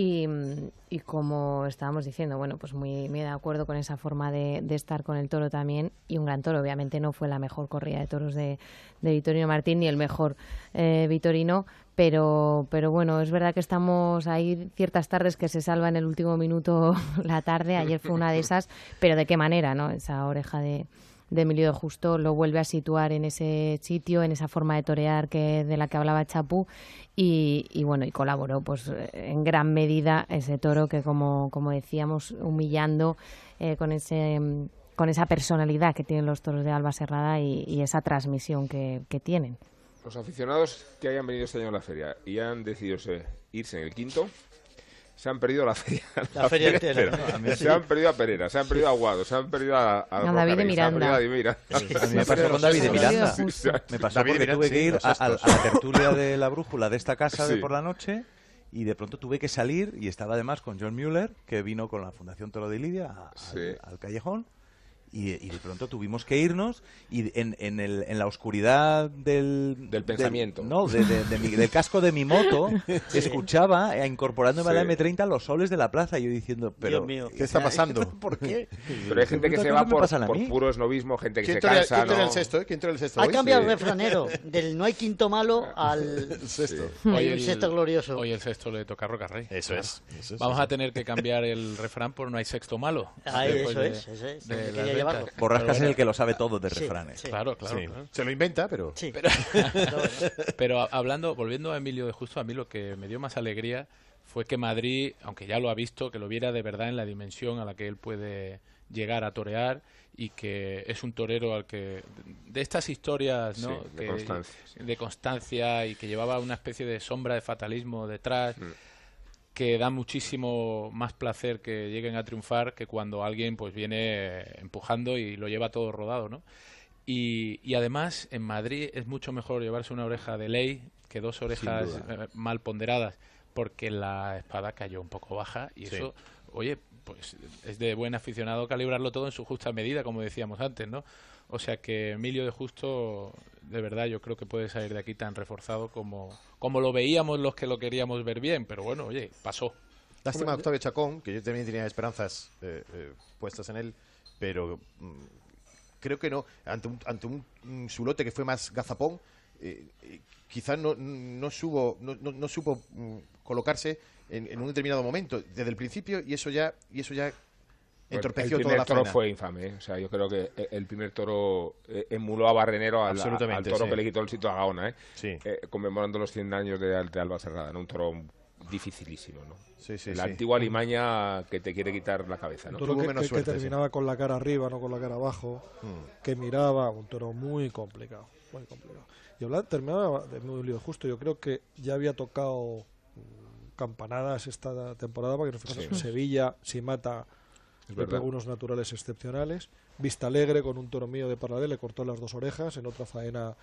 y, como estábamos diciendo, bueno, pues muy, muy de acuerdo con esa forma de, estar con el toro también y un gran toro. Obviamente no fue la mejor corrida de toros de, de Vitorino Martín ni el mejor eh, Vitorino, pero, pero bueno, es verdad que estamos ahí ciertas tardes que se salva en el último minuto la tarde. Ayer fue una de esas, pero de qué manera, ¿no? Esa oreja de, de Emilio de Justo lo vuelve a situar en ese sitio, en esa forma de torear que de la que hablaba Chapú y, bueno, y colaboró pues en gran medida ese toro que como, como decíamos, humillando eh, con ese con esa personalidad que tienen los toros de Alba Serrada y, y esa transmisión que, que tienen. Los aficionados que hayan venido este año a la feria y han decidido irse en el quinto, se han perdido la feria. La, feria, entera. Se han perdido a Pereira, se han perdido a Aguado, se han perdido a, a, David de Miranda. A, mí me pasó con David de Miranda. Me pasó porque tuve que ir a, la tertulia de la brújula de esta casa de por la noche y de pronto tuve que salir y estaba además con John Mueller, que vino con la Fundación Toro de Lidia al callejón y, de pronto tuvimos que irnos y en, en, el, en la oscuridad del... Del pensamiento. no, de, del casco de mi moto, escuchaba, eh, incorporándome a la M30, los soles de la plaza y yo diciendo, pero... ¿qué está pasando? ¿Por qué? Pero hay gente que se va por, por puro esnovismo, gente que se cansa, ¿Quién el sexto? Eh? ¿Quién el sexto? Ha cambiado el refranero del no hay quinto malo al sexto. Hoy el, sexto glorioso. Hoy el sexto le toca a Roca Rey. Eso es. Vamos a tener que cambiar el refrán por no hay sexto malo. eso, es, eso es, llevarlo. Borrascas es el que lo sabe todo de refranes. Claro, claro, Sí. claro. Se lo inventa, pero... Sí. Pero, pero hablando, volviendo a Emilio de Justo, a mí lo que me dio más alegría fue que Madrid, aunque ya lo ha visto, que lo viera de verdad en la dimensión a la que él puede llegar a torear y que es un torero al que de estas historias ¿no? Sí, de Que- constancia, de constancia y que llevaba una especie de sombra de fatalismo detrás Mm. Que da muchísimo más placer que lleguen a triunfar que cuando alguien pues viene empujando y lo lleva todo rodado, ¿no? Y, y además en Madrid es mucho mejor llevarse una oreja de ley que dos orejas eh, mal ponderadas, porque la espada cayó un poco baja y Sí. eso, oye, pues es de buen aficionado calibrarlo todo en su justa medida, como decíamos antes, ¿no? O sea que Emilio de Justo, de verdad, yo creo que puede salir de aquí tan reforzado como, como lo veíamos los que lo queríamos ver bien, pero bueno, oye, pasó. Lástima a Octavio Chacón, que yo también tenía esperanzas eh, eh, puestas en él, pero mm, creo que no. Ante un, ante un, mm, Zulote que fue más gazapón, eh, eh, quizás no, no, subo, no, no, no supo mm, colocarse en, en un determinado momento desde el principio y eso ya y eso ya entorpeció el toda primer la toro faena. fue infame. ¿eh? O sea, yo creo que el primer toro eh, emuló a Barrenero al, toro sí. que le quitó el sitio a Gaona, ¿eh? Sí. Eh, conmemorando los 100 años de, de Alba Serrada, ¿no? Un toro dificilísimo, ¿no? Sí, sí, la sí. antigua limaña que te quiere quitar la cabeza, Un ¿no? toro Tuvo que, menos que- que suerte, sí. terminaba con la cara arriba, no con la cara abajo, Mm. que miraba, un toro muy complicado, muy complicado. Y hablando, terminaba de muy lío justo, yo creo que ya había tocado mm, campanadas esta temporada, para que nos fijemos Sí. en Sevilla, si mata, Es le verdad. pegó unos naturales excepcionales. Vista Alegre con un toro mío de Parladé le cortó las dos orejas en otra faena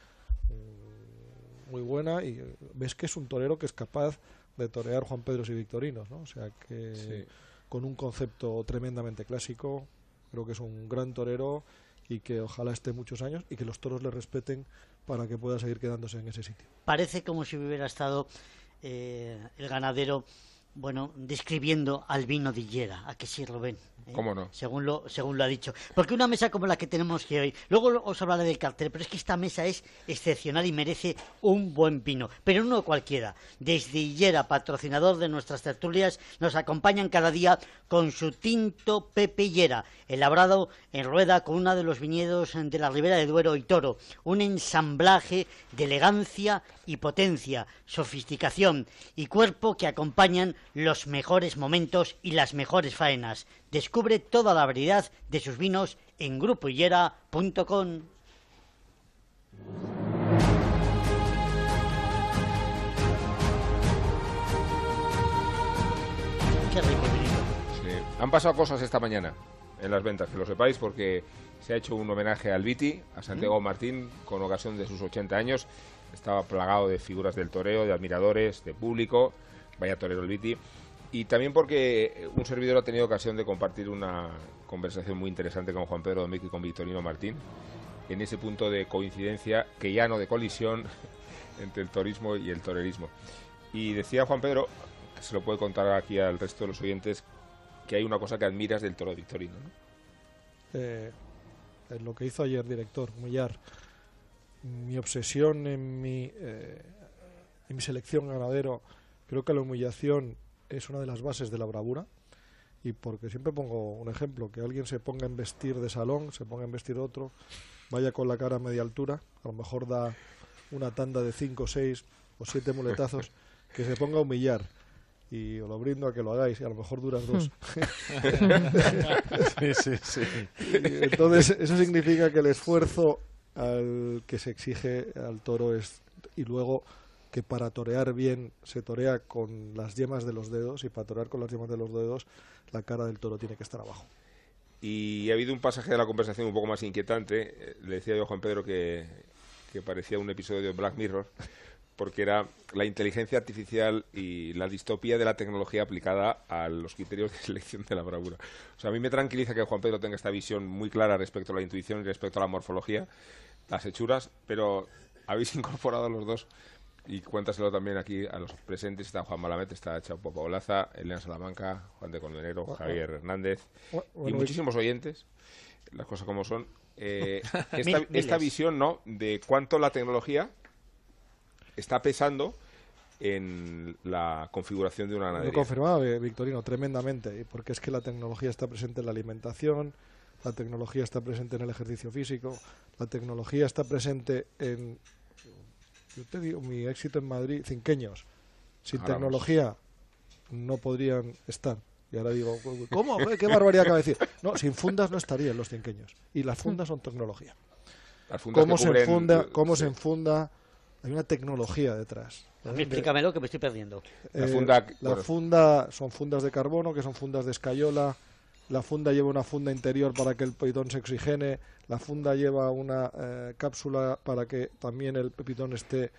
mm, muy buena y eh, ves que es un torero que es capaz de torear Juan Pedros y Victorinos, ¿no? O sea que Sí. con un concepto tremendamente clásico, creo que es un gran torero y que ojalá esté muchos años y que los toros le respeten para que pueda seguir quedándose en ese sitio. Parece como si hubiera estado eh, el ganadero, bueno, describiendo al vino de Higuera. ¿A que sí, Rubén? ¿Eh? ¿Cómo no? Según lo, según lo ha dicho. Porque una mesa como la que tenemos que hoy, luego os hablaré del cartel, pero es que esta mesa es excepcional y merece un buen vino, pero no cualquiera. Desde Higuera, patrocinador de nuestras tertulias, nos acompañan cada día con su tinto Pepe Higuera, elaborado en rueda con uno de los viñedos de la Ribera de Duero y Toro. Un ensamblaje de elegancia y potencia, sofisticación y cuerpo que acompañan los mejores momentos y las mejores faenas. Descubre toda la variedad de sus vinos en grupohillera.com. Qué rico. Sí. Han pasado cosas esta mañana en las ventas, que lo sepáis, porque se ha hecho un homenaje al Viti, a Santiago Martín, con ocasión de sus 80 años. Estaba plagado de figuras del toreo, de admiradores, de público. Vaya torero el Viti. Y también porque un servidor ha tenido ocasión de compartir una conversación muy interesante con Juan Pedro Domecq y con Victorino Martín, en ese punto de coincidencia, que ya no de colisión, entre el torismo y el torerismo. Y decía Juan Pedro, que se lo puede contar aquí al resto de los oyentes, que hay una cosa que admiras del toro victorino. ¿no? Eh, lo que hizo ayer director Millar, mi obsesión en mi, eh, en mi selección ganadero, creo que la humillación es una de las bases de la bravura. Y porque siempre pongo un ejemplo, que alguien se ponga en vestir de salón, se ponga en vestir otro, vaya con la cara a media altura, a lo mejor da una tanda de 5, 6 o 7 muletazos, que se ponga a humillar. Y os lo brindo a que lo hagáis, y a lo mejor duras dos. Sí, sí, sí. Y Entonces, eso significa que el esfuerzo al que se exige al toro es. Y luego que para torear bien se torea con las yemas de los dedos, y para torear con las yemas de los dedos, la cara del toro tiene que estar abajo. Y ha habido un pasaje de la conversación un poco más inquietante. Eh, Le decía yo a Juan Pedro que, que parecía un episodio de Black Mirror, porque era la inteligencia artificial y la distopía de la tecnología aplicada a los criterios de selección de la bravura. O sea, a mí me tranquiliza que Juan Pedro tenga esta visión muy clara respecto a la intuición y respecto a la morfología, las hechuras, pero habéis incorporado los dos y cuéntaselo también aquí a los presentes. Está Juan Malamet, está Chaupo Paulaza, Elena Salamanca, Juan de Colmenero, Javier Hernández y muchísimos oyentes, las cosas como son. Eh, esta, visión, ¿no?, de cuánto la tecnología está pesando en la configuración de una Lo ganadería. confirmaba eh, Victorino tremendamente, y porque es que la tecnología está presente en la alimentación, la tecnología está presente en el ejercicio físico, la tecnología está presente en, yo te digo, mi éxito en Madrid, cinqueños. Sin Ahora tecnología no podrían estar. Y ahora digo, ¿cómo? ¿Qué barbaridad acaba de decir? No, sin fundas no estarían los cinqueños. Y las fundas son tecnología. Las fundas ¿Cómo se cubren- enfunda? ¿Cómo sí. se enfunda? Hay una tecnología detrás. A mí explícamelo que me estoy perdiendo. La eh, funda- la bueno. funda son fundas de carbono, que son fundas de escayola. La funda lleva una funda interior para que el pitón se oxigene. La funda lleva una eh, cápsula para que también el pitón esté.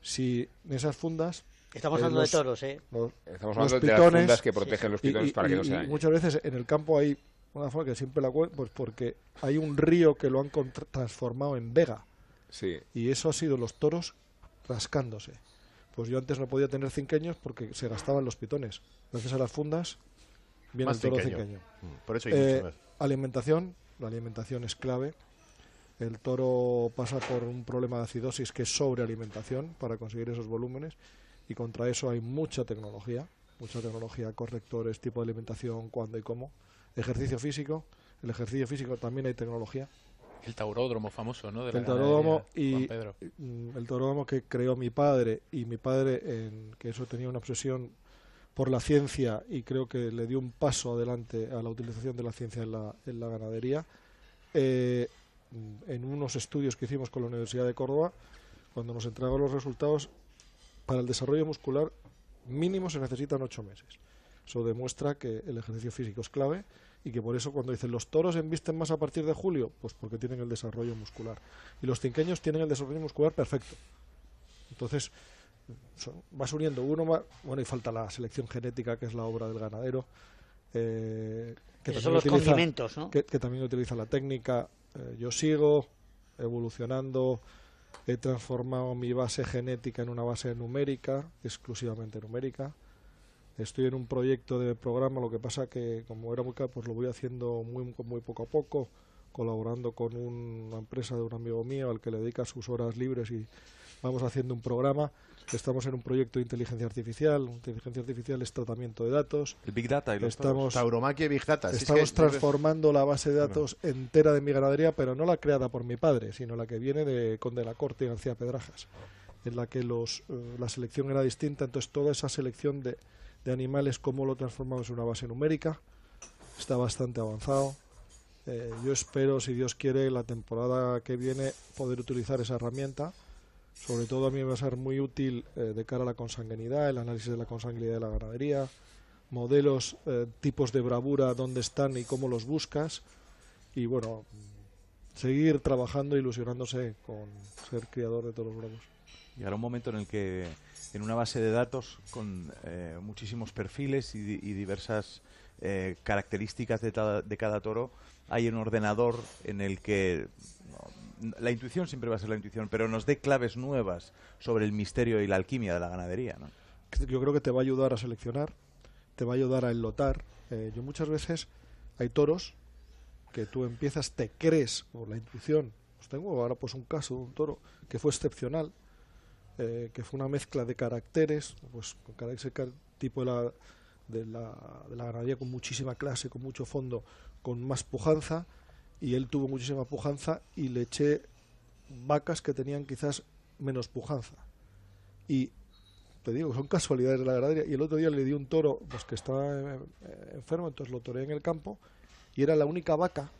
Si en esas fundas. Estamos eh, hablando de toros, ¿eh? los- Estamos los hablando de las pitones- fundas que protegen los pitones y- para que no se dañen. Muchas veces en el campo hay una forma que siempre la cuento, pues porque hay un río que lo han transformado en vega. Sí. Y eso ha sido los toros rascándose. Pues yo antes no podía tener cinqueños porque se gastaban los pitones. Gracias a las fundas viene Más el toro cinqueño. cinqueño. Mm, por eso hay Eh, mucho más. Alimentación, la alimentación es clave. El toro pasa por un problema de acidosis que es sobrealimentación para conseguir esos volúmenes y contra eso hay mucha tecnología, mucha tecnología, correctores, tipo de alimentación, cuándo y cómo. Ejercicio físico, el ejercicio físico también hay tecnología. El tauródromo famoso, ¿no? De la el tauródromo y Juan Pedro. mm, el tauródromo que creó mi padre y mi padre en que eso tenía una obsesión por la ciencia y creo que le dio un paso adelante a la utilización de la ciencia en la, ganadería eh, en unos estudios que hicimos con la Universidad de Córdoba cuando nos entregaron los resultados para el desarrollo muscular mínimo se necesitan ocho meses eso demuestra que el ejercicio físico es clave y que por eso cuando dicen los toros embisten más a partir de julio, pues porque tienen el desarrollo muscular. Y los cinqueños tienen el desarrollo muscular perfecto. Entonces, son- vas uniendo uno más. Bueno, y falta la selección genética, que es la obra del ganadero. eh, que Esos también son los utiliza- condimentos, ¿no? Que, que también utiliza la técnica. Eh, yo sigo evolucionando. He transformado mi base genética en una base numérica, exclusivamente numérica. Estoy en un proyecto de programa, lo que pasa que como era muy caro, pues lo voy haciendo muy, muy poco a poco, colaborando con una empresa de un amigo mío al que le dedica sus horas libres y vamos haciendo un programa. Estamos en un proyecto de inteligencia artificial. Inteligencia artificial es tratamiento de datos. El Big Data y los estamos. Tauromaquia y Big Data. Si es Estamos que- transformando la base de datos entera de mi ganadería, pero no la creada por mi padre, sino la que viene de Conde de la Corte y García Pedrajas, en la que los, eh, la selección era distinta. Entonces, toda esa selección de, de animales, cómo lo transformamos en una base numérica, está bastante avanzado. Eh, yo espero, si Dios quiere, la temporada que viene poder utilizar esa herramienta. Sobre todo a mí me va a ser muy útil eh, de cara a la consanguinidad, el análisis de la consanguinidad de la ganadería, modelos, eh, tipos de bravura, dónde están y cómo los buscas. Y bueno, seguir trabajando, ilusionándose con ser criador de todos los bravos. Llegará un momento en el que en una base de datos con eh, muchísimos perfiles y, di- y diversas características de, cada toro, hay un ordenador en el que la intuición siempre va a ser la intuición, pero nos dé claves nuevas sobre el misterio y la alquimia de la ganadería. ¿no? Yo creo que te va a ayudar a seleccionar, te va a ayudar a enlotar. Eh, yo muchas veces hay toros que tú empiezas, te crees por la intuición. Pues tengo ahora pues un caso de un toro que fue excepcional, eh, que fue una mezcla de caracteres, pues con cara- ese car- tipo de la, de, la, de la ganadería con muchísima clase, con mucho fondo, con más pujanza, y él tuvo muchísima pujanza y le eché vacas que tenían quizás menos pujanza. Y te digo, son casualidades de la ganadería. Y el otro día le di un toro pues, que estaba eh, eh, enfermo, entonces lo toreé en el campo y era la única vaca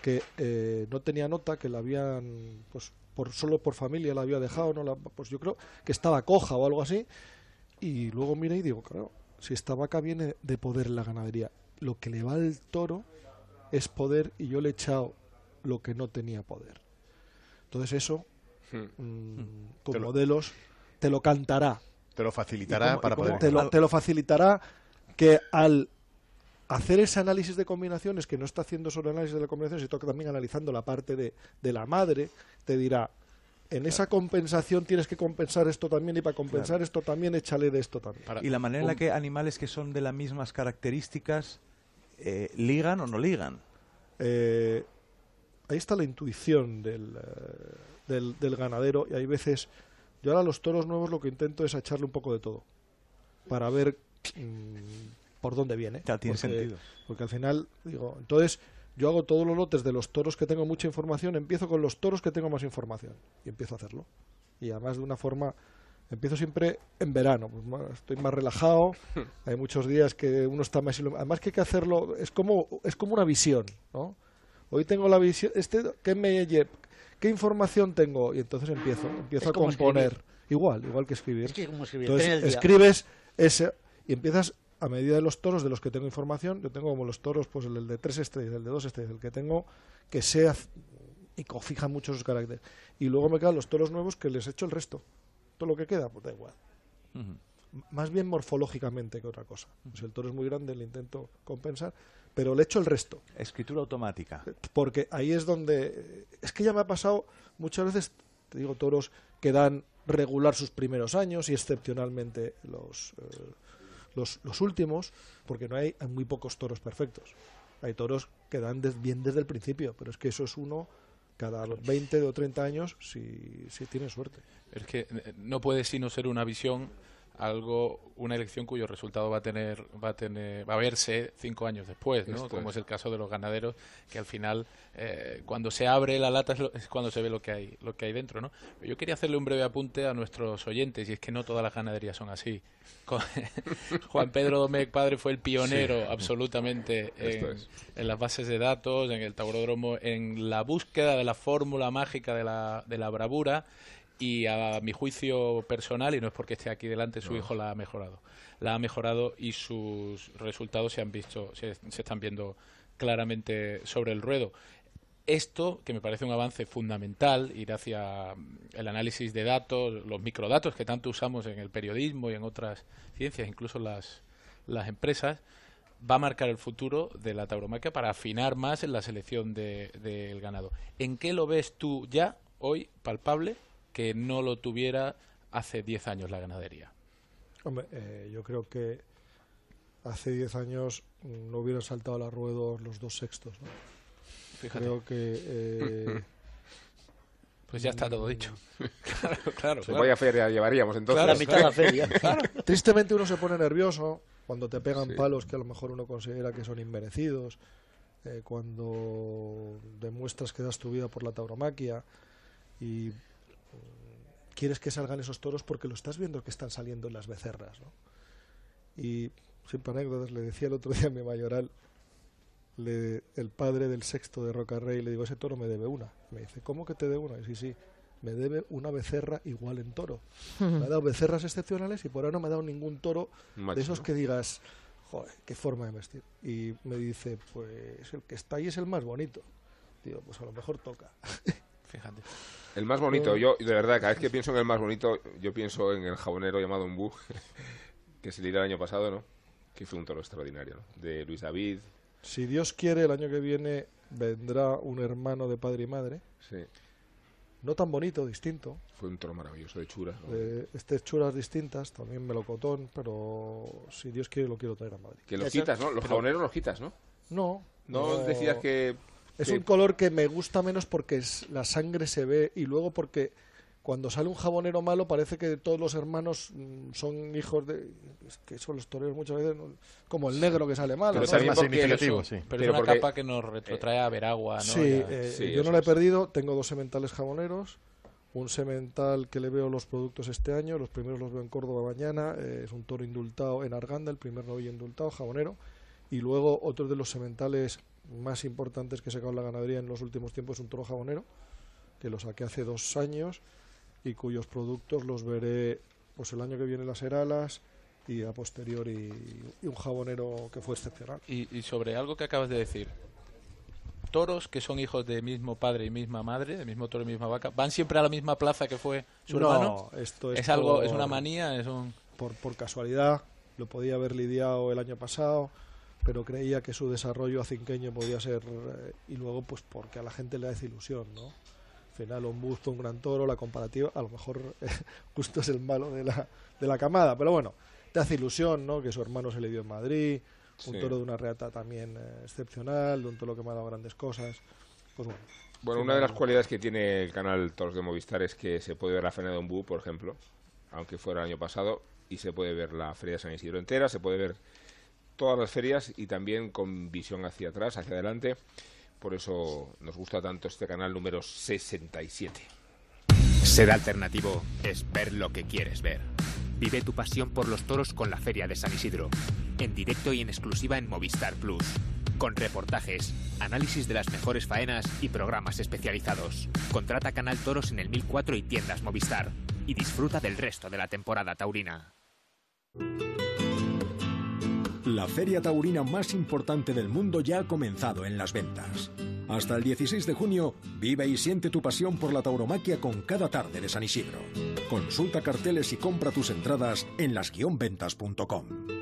que eh, no tenía nota, que la habían, pues por solo por familia la había dejado, no la, pues yo creo que estaba coja o algo así. Y luego miré y digo, claro, si esta vaca viene de poder en la ganadería, lo que le va al toro es poder y yo le he echado lo que no tenía poder. Entonces eso, mm, con Te lo- modelos, te lo cantará. Te lo ¿Y facilitará cómo- para poder... te lo, te lo facilitará que al hacer ese análisis de combinaciones, que no está haciendo solo análisis de la combinación, sino que también analizando la parte de, de la madre, te dirá, en esa compensación tienes que compensar esto también y para compensar Claro. esto también échale de esto también. Y la manera en la que animales que son de las mismas características eh, ligan o no ligan. Eh, ahí está la intuición del, eh, del, del ganadero y hay veces, yo ahora a los toros nuevos lo que intento es echarle un poco de todo para ver mm, por dónde viene. Ya, tiene porque, sentido. Porque al final, digo, entonces yo hago todos los lotes de los toros que tengo mucha información, empiezo con los toros que tengo más información y empiezo a hacerlo. Y además de una forma, empiezo siempre en verano, pues más- estoy más relajado, hay muchos días que uno está más... ilum- Además que hay que hacerlo, es como, es como una visión, ¿no? Hoy tengo la visión, este, ¿qué, me, ¿qué información tengo? Y entonces empiezo, empiezo a componer. escribir. Igual, igual que escribir. Es que como escribir, Entonces, escribes ese y empiezas a medida de los toros de los que tengo información. Yo tengo como los toros, pues el de tres estrellas, el de dos estrellas, el que tengo que sea y fija mucho sus caracteres. Y luego me quedan los toros nuevos que les echo el resto. Todo lo que queda, pues da igual. Más bien morfológicamente que otra cosa. Si el toro es muy grande, le intento compensar, pero le echo el resto. Escritura automática. Porque ahí es donde. Es que ya me ha pasado muchas veces, te digo, toros que dan regular sus primeros años y excepcionalmente los, eh, los, los últimos, porque no hay, hay muy pocos toros perfectos. Hay toros que dan des- bien desde el principio, pero es que eso es uno cada 20 o 30 años si, si tiene suerte. Es que eh, no puede sino ser una visión algo una elección cuyo resultado va a tener va a tener va a verse cinco años después no como es. el caso de los ganaderos que al final eh, cuando se abre la lata es, lo- es cuando se ve lo que hay lo que hay dentro no yo quería hacerle un breve apunte a nuestros oyentes y es que no todas las ganaderías son así Juan Pedro Domecq padre fue el pionero Sí. absolutamente Esto en, es. en las bases de datos en el tauródromo en la búsqueda de la fórmula mágica de la, de la bravura y a mi juicio personal, y no es porque esté aquí delante, su No. hijo la ha mejorado. La ha mejorado y sus resultados se han visto, se, se están viendo claramente sobre el ruedo. Esto, que me parece un avance fundamental, ir hacia el análisis de datos, los microdatos que tanto usamos en el periodismo y en otras ciencias, incluso las, las empresas, va a marcar el futuro de la tauromaquia para afinar más en la selección de- del ganado. ¿En qué lo ves tú ya, hoy, palpable, que no lo tuviera hace 10 años la ganadería? Hombre, eh, yo creo que hace 10 años mm, no hubieran saltado a la rueda los dos sextos. ¿no? Fíjate. Creo que. eh, Pues ya está todo dicho. claro, claro. Pues claro. vaya feria llevaríamos entonces. Claro, La mitad de la feria. Claro. Tristemente uno se pone nervioso cuando te pegan Sí. palos que a lo mejor uno considera que son inmerecidos, eh, cuando demuestras que das tu vida por la tauromaquia y mm, quieres que salgan esos toros porque lo estás viendo que están saliendo en las becerras. ¿no? Y, sin anécdotas, le decía el otro día a mi mayoral, le- el padre del sexto de Rocarrey, le digo, ese toro me debe una. Me dice, ¿cómo que te debe una? Y sí, sí, me debe una becerra igual en toro. Me ha dado becerras excepcionales y por ahora no me ha dado ningún toro Macho, de esos ¿no? que digas, joder, qué forma de vestir. Y me dice, pues el que está ahí es el más bonito. Digo, pues a lo mejor toca. Fíjate. El más bonito, Eh, yo de verdad, cada vez que pienso en el más bonito, yo pienso en el jabonero llamado Umbú, que se lideró el año pasado, ¿no? Que fue un toro extraordinario, ¿no? De Luis David. Si Dios quiere, el año que viene vendrá un hermano de padre y madre. Sí. No tan bonito, distinto. Fue un toro maravilloso de churas. ¿no? De este churas distintas, también melocotón, pero si Dios quiere lo quiero traer a Madrid. Que los quitas, ¿no? Los Pero- jaboneros los quitas, ¿no? No. No decías que... Es un color que me gusta menos porque es- la sangre se ve y luego porque cuando sale un jabonero malo parece que todos los hermanos mm, son hijos de... Es que son los toreros muchas veces ¿no? como el negro que sale malo. Pero ¿no? también porque Pero, eso- pero pero es una porque- capa que nos retrotrae a Veragua, ¿no? Sí, eh, Sí, yo no la he es. perdido. Tengo dos sementales jaboneros. Un semental que le veo los productos este año. Los primeros los veo en Córdoba mañana. eh, es un toro indultado en Arganda, el primer novillo indultado, jabonero. Y luego otro de los sementales más importantes que he sacado en la ganadería en los últimos tiempos es un toro jabonero, que lo saqué hace dos años y cuyos productos los veré pues el año que viene en las Heralas y a posteriori y un jabonero que fue excepcional. Y, y sobre algo que acabas de decir, toros que son hijos de mismo padre y misma madre, de mismo toro y misma vaca, van siempre a la misma plaza que fue su No, hermano. esto es algo, por- es una manía, es un por, por casualidad, lo podía haber lidiado el año pasado, pero creía que su desarrollo acinqueño podía ser, eh, y luego pues porque a la gente le hace ilusión, ¿no? Al final un busto, un gran toro, la comparativa, a lo mejor eh, justo es el malo de la, de la camada, pero bueno, te hace ilusión, ¿no? Que su hermano se le dio en Madrid, un Sí. toro de una reata también eh, excepcional, de un toro que me ha dado grandes cosas, pues bueno. Bueno, una de las cualidades que tiene el canal Toros de Movistar es que se puede ver la faena de Umbú, por ejemplo, aunque fuera el año pasado, y se puede ver la Feria de San Isidro entera, se puede ver todas las ferias y también con visión hacia atrás, hacia adelante. por eso nos gusta tanto este canal número 67. Ser alternativo es ver lo que quieres ver. Vive tu pasión por los toros con la Feria de San Isidro, en directo y en exclusiva en Movistar Plus, con reportajes, análisis de las mejores faenas y programas especializados. Contrata Canal Toros en el 1004 y tiendas Movistar y disfruta del resto de la temporada taurina. La feria taurina más importante del mundo ya ha comenzado en las ventas. Hasta el 16 de junio, vive y siente tu pasión por la tauromaquia con cada tarde de San Isidro. Consulta carteles y compra tus entradas en las-ventas.com.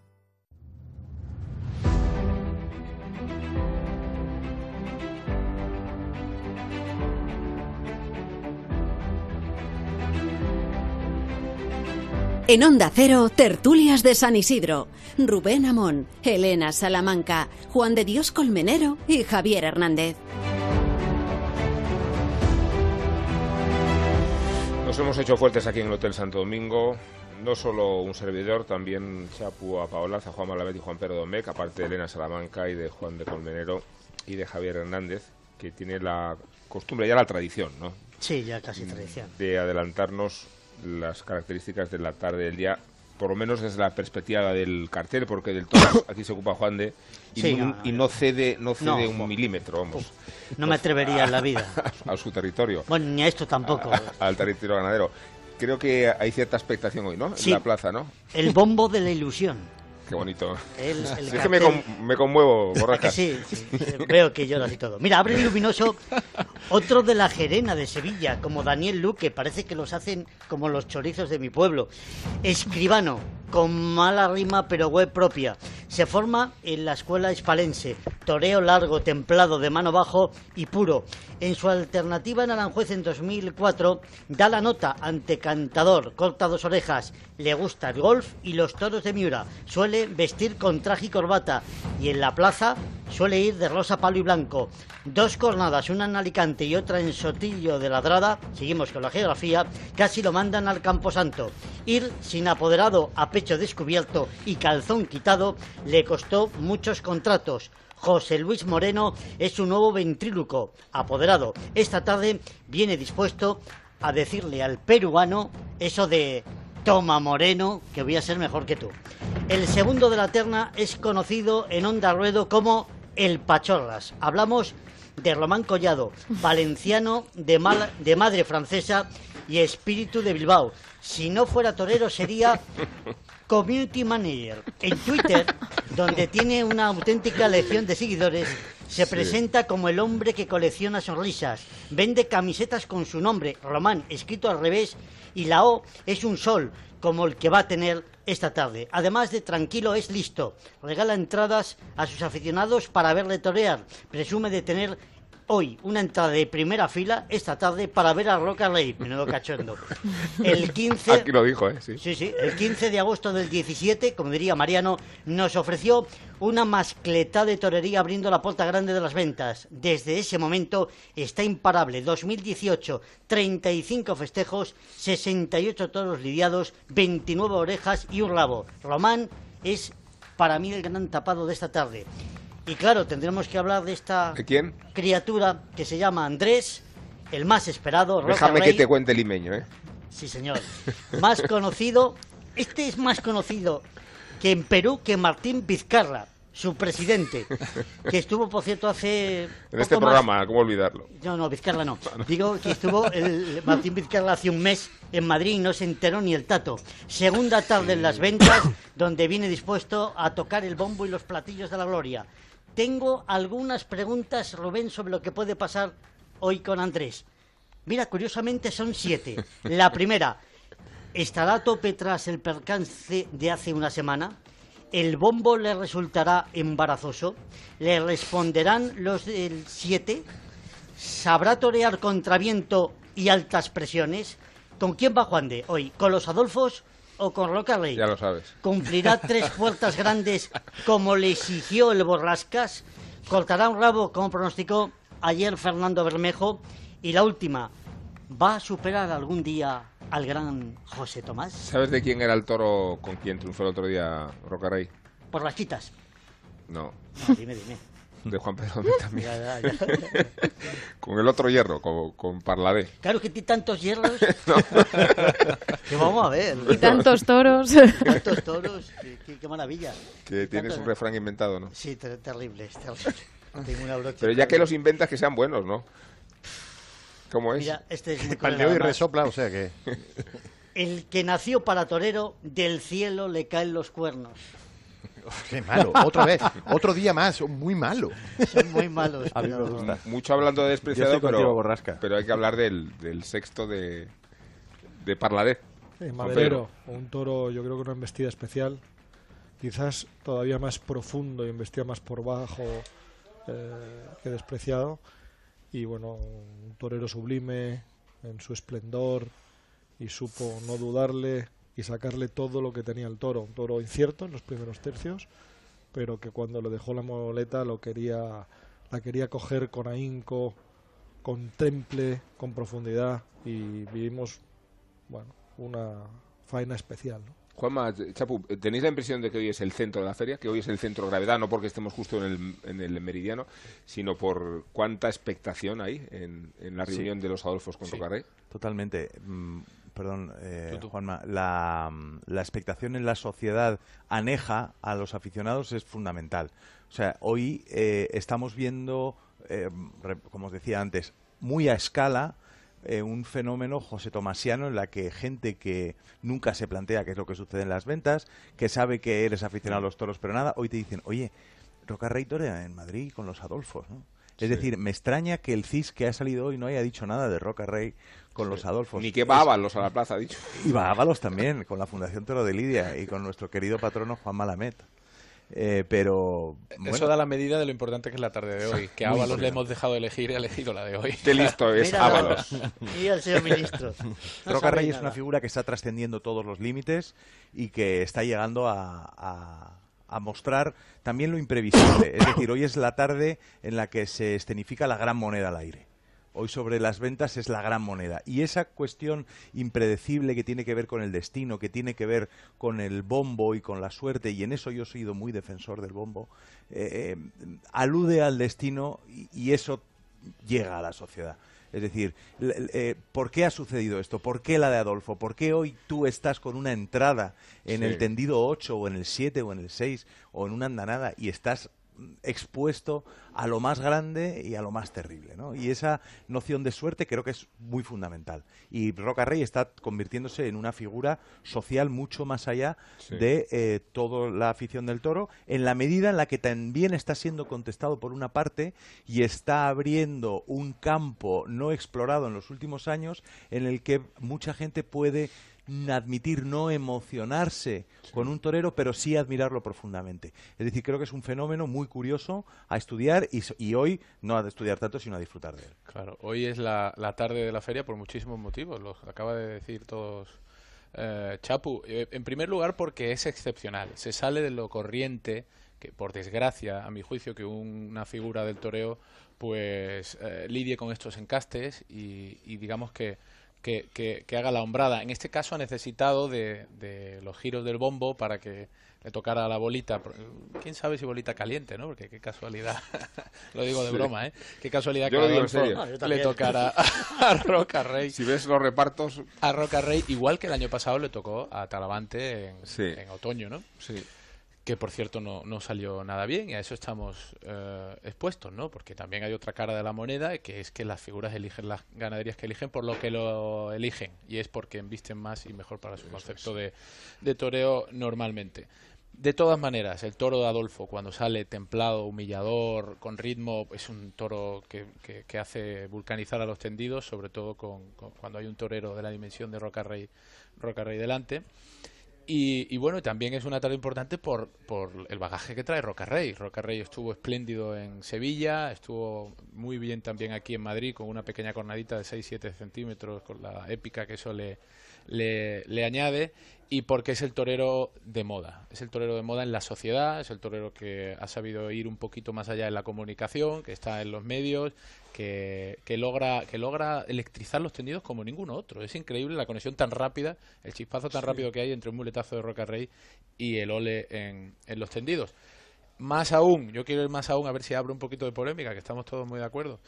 En Onda Cero, tertulias de San Isidro. Rubén Amón, Elena Salamanca, Juan de Dios Colmenero y Javier Hernández. Nos hemos hecho fuertes aquí en el Hotel Santo Domingo. No solo un servidor, también Chapu a Paolaza, Juan Malavet y Juan Pedro Domecq, aparte de Elena Salamanca y de Juan de Colmenero y de Javier Hernández, que tiene la costumbre, ya la tradición, ¿no? Sí, ya casi tradición. De adelantarnos las características de la tarde del día, por lo menos desde la perspectiva del cartel, porque del todo aquí se ocupa Juan de y, no, y no cede no cede un milímetro, vamos. No me atrevería en la vida. a su territorio. Bueno, ni a esto tampoco. al territorio ganadero. Creo que hay cierta expectación hoy, ¿no? En la plaza, ¿no? El bombo de la ilusión. Qué bonito. El, es que me, me conmuevo, borracha. Sí, sí, veo que lloras y todo. Mira, abre el luminoso otro de la Gerena de Sevilla, como Daniel Luque, parece que los hacen como los chorizos de mi pueblo. Escribano, con mala rima pero web propia. Se forma en la escuela hispalense, toreo largo, templado, de mano bajo y puro. En su alternativa en Aranjuez en 2004, da la nota ante cantador, corta dos orejas, le gusta el golf y los toros de Miura. Suele vestir con traje y corbata y en la plaza suele ir de rosa, palo y blanco. Dos cornadas, una en Alicante y otra en Sotillo de Ladrada, seguimos con la geografía, casi lo mandan al Camposanto. Ir sin apoderado a pecho descubierto y calzón quitado le costó muchos contratos. José Luis Moreno es su nuevo ventríloco, apoderado. Esta tarde viene dispuesto a decirle al peruano eso de Toma Moreno, que voy a ser mejor que tú. El segundo de la terna es conocido en Onda Ruedo como El Pachorras. Hablamos de Román Collado, valenciano de, de madre francesa y espíritu de Bilbao. Si no fuera torero sería community manager. En Twitter, donde tiene una auténtica legión de seguidores, se presenta como el hombre que colecciona sonrisas. Vende camisetas con su nombre, Román, escrito al revés, y la O es un sol, como el que va a tener esta tarde. Además de tranquilo, es listo. Regala entradas a sus aficionados para verle torear. Presume de tener hoy una entrada de primera fila esta tarde para ver a Roca Rey, menudo cachondo. El 15 Aquí lo dijo, ¿eh? Sí. Sí, sí, el 15 de agosto del 17, como diría Mariano, nos ofreció una mascleta de torería abriendo la puerta grande de las ventas. Desde ese momento está imparable. 2018, 35 festejos, 68 toros lidiados, 29 orejas y un rabo. Román es para mí el gran tapado de esta tarde. Y claro, tendremos que hablar de esta ¿De quién? criatura que se llama Andrés, el más esperado, Roca Déjame que te cuente el limeño, ¿eh? Sí, señor. Más conocido, este es más conocido que en Perú que Martín Vizcarra, su presidente, que estuvo, por cierto, hace... En este más- programa, ¿cómo olvidarlo? No, no, Vizcarra no. Digo que estuvo el Martín Vizcarra hace un mes en Madrid y no se enteró ni el tato. Segunda tarde en las ventas, donde viene dispuesto a tocar el bombo y los platillos de la gloria. Tengo algunas preguntas, Rubén, sobre lo que puede pasar hoy con Andrés. Mira, curiosamente son siete. La primera, ¿estará a tope tras el percance de hace una semana? ¿El bombo le resultará embarazoso? ¿Le responderán los del 7? ¿Sabrá torear contra viento y altas presiones? ¿Con quién va Juan de hoy? ¿Con los Adolfos o con Roca Rey? Ya lo sabes. ¿Cumplirá tres puertas grandes como le exigió el Borrascas? ¿Cortará un rabo como pronosticó ayer Fernando Bermejo? Y la última, ¿va a superar algún día al gran José Tomás? ¿Sabes de quién era el toro con quien triunfó el otro día Rocarrey? Por las quitas. No, No, dime, dime. De Juan Pedro también. Ya, ya, ya. Con el otro hierro, con, con Parladé. Claro que tiene tantos hierros. que vamos a ver. Y tantos toros. Tantos toros. Qué, qué- maravilla. Que tienes Tantos- un refrán inventado, ¿no? Sí, ter- terrible. Tengo una brocha. Pero ya que los inventas, que sean buenos, ¿no? ¿Cómo es? Mira, este es además. resopla, o sea que... El que nació para torero, del cielo le caen los cuernos. Qué malo, otra vez, otro día más, muy malo. Son muy malos. A mí me pero- gusta. Mucho hablando de Yo despreciado, pero, Borrasca. pero hay que hablar del, del sexto de, de Parladé. Sí, maderero, un toro, yo creo que una embestida especial, quizás todavía más profundo y embestida más por bajo eh, que despreciado. Y bueno, un torero sublime en su esplendor y supo no dudarle y sacarle todo lo que tenía el toro. Un toro incierto en los primeros tercios, pero que cuando le dejó la moleta lo quería, la quería coger con ahínco, con temple, con profundidad y vivimos bueno, una faena especial. ¿no? Juanma, Chapu, ¿tenéis la impresión de que hoy es el centro de la feria? Que hoy es el centro de gravedad, no porque estemos justo en el, en el meridiano, sino por cuánta expectación hay en, en la Sí. reunión de los Adolfos con Sí, Rocarrey. Totalmente. Mm, perdón, eh. Juanma. La, mm, la expectación en la sociedad aneja a los aficionados es fundamental. O sea, hoy eh, estamos viendo, eh, como os decía antes, muy a escala eh, un fenómeno José Tomasiano en la que gente que nunca se plantea qué es lo que sucede en las ventas, que sabe que eres aficionado a los toros, pero nada, hoy te dicen, oye, Roca Rey torea en Madrid con los Adolfos, ¿no? Es Sí. decir, me extraña que el CIS que ha salido hoy no haya dicho nada de Roca Rey con los Adolfos. Ni que va Ábalos a la plaza, ha dicho. Y va Ábalos también, con la Fundación Toro de Lidia y con nuestro querido patrono Juan Malamet. Eh, pero bueno, Eso da la medida de lo importante que es la tarde de hoy. Que a Ábalos le hemos dejado elegir y ha elegido la de hoy. Qué listo es Mira, Ábalos. Mira el señor ministro. No Roca Rey es una figura que está trascendiendo todos los límites y que está llegando a, a- a mostrar también lo imprevisible. Es decir, hoy es la tarde en la que se escenifica la gran moneda al aire. Hoy sobre las ventas es la gran moneda. Y esa cuestión impredecible que tiene que ver con el destino, que tiene que ver con el bombo y con la suerte, y en eso yo he sido muy defensor del bombo, eh, eh, alude al destino y, y eso llega a la sociedad. Es decir, eh, ¿por qué ha sucedido esto? ¿Por qué la de Adolfo? ¿Por qué hoy tú estás con una entrada en Sí. el tendido 8 o en el 7 o en el 6 o en una andanada y estás expuesto a lo más grande y a lo más terrible, ¿no? Y esa noción de suerte creo que es muy fundamental. Y Roca Rey está convirtiéndose en una figura social mucho más allá Sí. de eh, toda la afición del toro, en la medida en la que también está siendo contestado por una parte y está abriendo un campo no explorado en los últimos años en el que mucha gente puede admitir no emocionarse con un torero, pero sí admirarlo profundamente. Es decir, creo que es un fenómeno muy curioso a estudiar y, hoy no a estudiar tanto, sino a disfrutar de él. Claro, hoy es la, tarde de la feria por muchísimos motivos, los acaba de decir todos. Eh, Chapu, eh, en primer lugar porque es excepcional, se sale de lo corriente, que por desgracia, a mi juicio, que una figura del toreo pues eh, lidie con estos encastes y digamos que que, que, haga la hombrada. En este caso ha necesitado de, de, los giros del bombo para que le tocara la bolita. ¿Quién sabe si bolita caliente, no? Porque qué casualidad, lo digo de broma, ¿eh? Qué casualidad que le tocara a, Roca Rey. Si ves los repartos... A Roca Rey, igual que el año pasado le tocó a Talavante en, en otoño, ¿no? Sí que por cierto no, no, salió nada bien y a eso estamos eh, expuestos, ¿no? Porque también hay otra cara de la moneda que es que las figuras eligen las ganaderías que eligen por lo que lo eligen y es porque embisten más y mejor para su concepto de, de toreo normalmente. De todas maneras, el toro de Adolfo, cuando sale templado, humillador, con ritmo, es un toro que, que, hace vulcanizar a los tendidos, sobre todo con, cuando hay un torero de la dimensión de Roca Rey, Roca Rey delante. Y, bueno, también es una tarde importante por, por el bagaje que trae Roca Rey. Roca Rey estuvo espléndido en Sevilla, estuvo muy bien también aquí en Madrid con una pequeña cornadita de 6-7 centímetros con la épica que eso le, le, añade y porque es el torero de moda. Es el torero de moda en la sociedad, es el torero que ha sabido ir un poquito más allá en la comunicación, que está en los medios, que, que, logra, que logra electrizar los tendidos como ninguno otro. Es increíble la conexión tan rápida, el chispazo tan rápido que hay entre un muletazo de Roca Rey y el ole en, en los tendidos. Más aún, yo quiero ir más aún a ver si abro un poquito de polémica, que estamos todos muy de acuerdo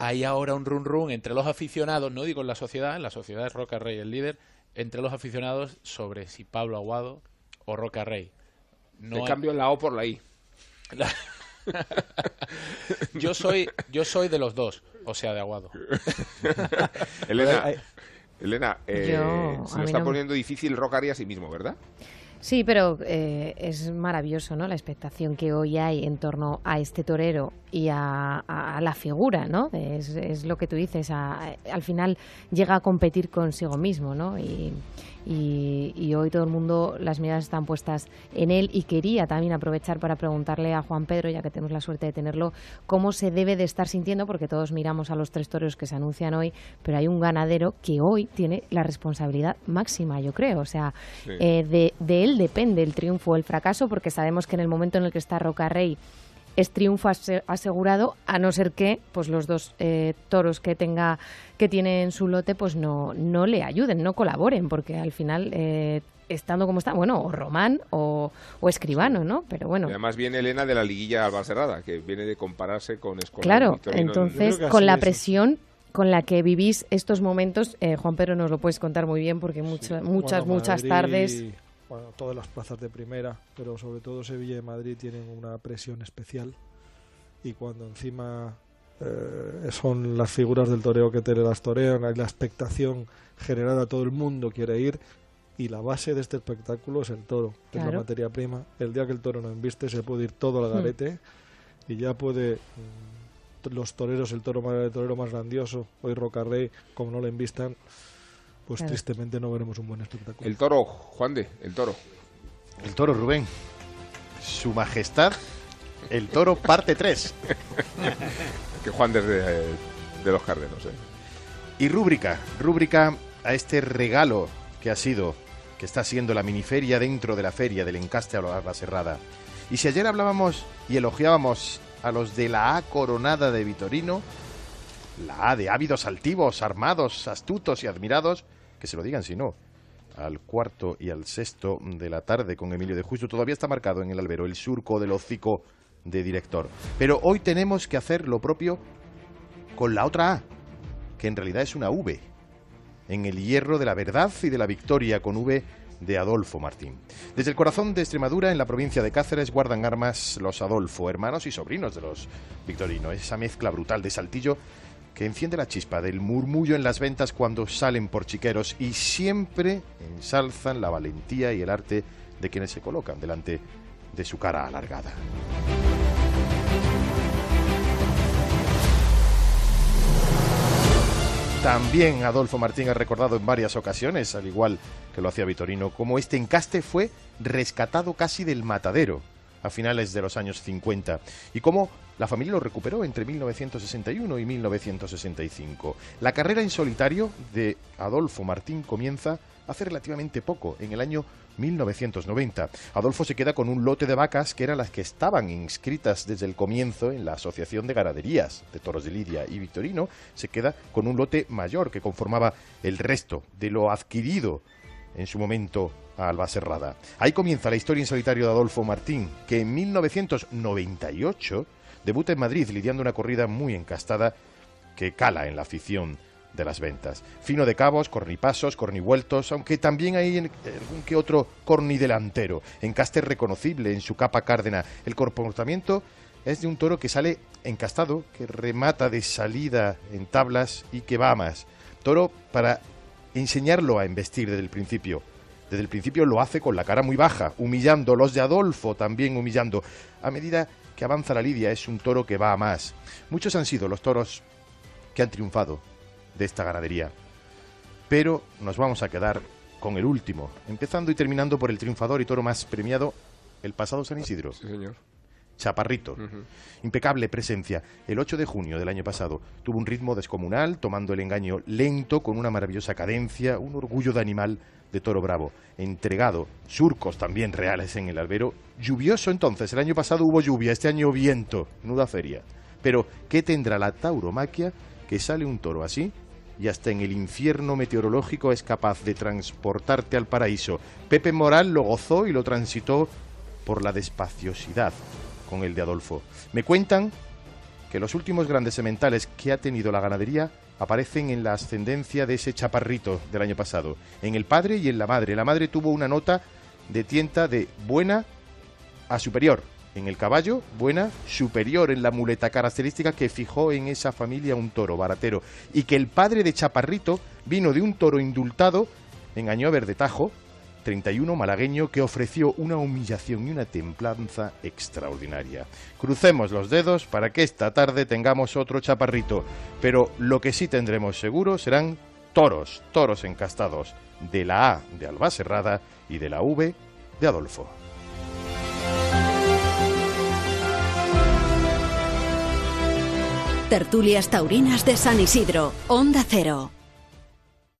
hay ahora un run run entre los aficionados, no digo en la sociedad, en la sociedad es Roca Rey el líder, entre los aficionados sobre si Pablo Aguado o Roca Rey. No cambio la O por la I. yo soy yo soy de los dos, o sea, de Aguado. Elena, Elena eh, se lo está poniendo difícil Roca Rey a sí mismo, ¿verdad? Sí, pero eh, es maravilloso, ¿no? La expectación que hoy hay en torno a este torero y a, la figura, ¿no? Es, lo que tú dices, al final llega a competir consigo mismo, ¿no? Y, y, hoy todo el mundo, las miradas están puestas en él y quería también aprovechar para preguntarle a Juan Pedro, ya que tenemos la suerte de tenerlo, cómo se debe de estar sintiendo, porque todos miramos a los tres toreros que se anuncian hoy, pero hay un ganadero que hoy tiene la responsabilidad máxima, yo creo. O sea, eh, de, de él depende el triunfo o el fracaso, porque sabemos que en el momento en el que está Roca Rey es triunfo asegurado, a no ser que pues los dos eh, toros que tenga que tiene en su lote pues no, no le ayuden, no colaboren, porque al final eh, estando como está, bueno, o Román o, Escribano, ¿no? Pero bueno. además viene Elena de la liguilla Alba Cerrada, que viene de compararse con Escolar. Claro, entonces con la presión con la que vivís estos momentos, eh, Juan Pedro nos lo puedes contar muy bien porque muchas, muchas, muchas tardes bueno, todas las plazas de primera, pero sobre todo Sevilla y Madrid tienen una presión especial y cuando encima eh, son las figuras del toreo que te las torean, hay la expectación generada, todo el mundo quiere ir y la base de este espectáculo es el toro, que es la materia prima. El día que el toro no embiste se puede ir todo al hmm. garete y ya puede mm, los toreros, el toro el torero más grandioso, hoy Rocarrey, como no le envistan, pues tristemente no veremos un buen espectáculo. El toro, Juan de, el toro. El toro, Rubén. Su Majestad, el toro, parte 3. que Juan de, de los Cárdenos. ¿eh? Y rúbrica, rúbrica a este regalo que ha sido, que está siendo la miniferia dentro de la feria del encaste a la Cerrada. Y si ayer hablábamos y elogiábamos a los de la A coronada de Vitorino, la A de ávidos altivos, armados, astutos y admirados, que se lo digan si no. Al cuarto y al sexto de la tarde con Emilio de Justo todavía está marcado en el albero el surco del hocico de director. Pero hoy tenemos que hacer lo propio con la otra A, que en realidad es una V, en el hierro de la verdad y de la victoria con V de Adolfo Martín. Desde el corazón de Extremadura, en la provincia de Cáceres, guardan armas los Adolfo, hermanos y sobrinos de los Victorinos. Esa mezcla brutal de Saltillo que enciende la chispa del murmullo en las ventas cuando salen por chiqueros y siempre ensalzan la valentía y el arte de quienes se colocan delante de su cara alargada. También Adolfo Martín ha recordado en varias ocasiones, al igual que lo hacía Vitorino, cómo este encaste fue rescatado casi del matadero a finales de los años 50 y cómo la familia lo recuperó entre 1961 y 1965. La carrera en solitario de Adolfo Martín comienza hace relativamente poco, en el año 1990. Adolfo se queda con un lote de vacas que eran las que estaban inscritas desde el comienzo en la Asociación de Ganaderías de Toros de Lidia y Victorino se queda con un lote mayor que conformaba el resto de lo adquirido en su momento a Albacerrada. Ahí comienza la historia en solitario de Adolfo Martín, que en 1998 debuta en Madrid lidiando una corrida muy encastada que cala en la afición de las ventas. Fino de cabos, cornipasos, cornivueltos, aunque también hay algún que otro cornidelantero, encaste reconocible en su capa cárdena. El comportamiento es de un toro que sale encastado, que remata de salida en tablas y que va más. Toro para enseñarlo a embestir desde el principio. Desde el principio lo hace con la cara muy baja, humillando, los de Adolfo también humillando. A medida que avanza la lidia es un toro que va a más. Muchos han sido los toros que han triunfado de esta ganadería. Pero nos vamos a quedar con el último, empezando y terminando por el triunfador y toro más premiado, el pasado San Isidro. Sí, señor. Chaparrito. Impecable presencia. El 8 de junio del año pasado tuvo un ritmo descomunal, tomando el engaño lento, con una maravillosa cadencia, un orgullo de animal de toro bravo. Entregado, surcos también reales en el albero. Lluvioso entonces, el año pasado hubo lluvia, este año viento, nuda feria. Pero, ¿qué tendrá la tauromaquia que sale un toro así y hasta en el infierno meteorológico es capaz de transportarte al paraíso? Pepe Moral lo gozó y lo transitó por la despaciosidad con el de Adolfo. Me cuentan que los últimos grandes sementales que ha tenido la ganadería aparecen en la ascendencia de ese chaparrito del año pasado, en el padre y en la madre. La madre tuvo una nota de tienta de buena a superior. En el caballo, buena, superior en la muleta característica que fijó en esa familia un toro baratero. Y que el padre de Chaparrito vino de un toro indultado en Añover de Tajo, 31 malagueño que ofreció una humillación y una templanza extraordinaria. Crucemos los dedos para que esta tarde tengamos otro chaparrito, pero lo que sí tendremos seguro serán toros, toros encastados, de la A de Albacerrada y de la V de Adolfo. Tertulias Taurinas de San Isidro, Onda Cero.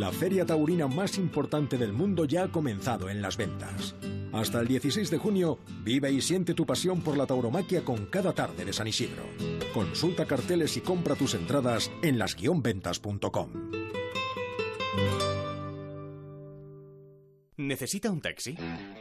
La feria taurina más importante del mundo ya ha comenzado en las ventas. Hasta el 16 de junio, vive y siente tu pasión por la tauromaquia con cada tarde de San Isidro. Consulta carteles y compra tus entradas en las-ventas.com. ¿Necesita un taxi?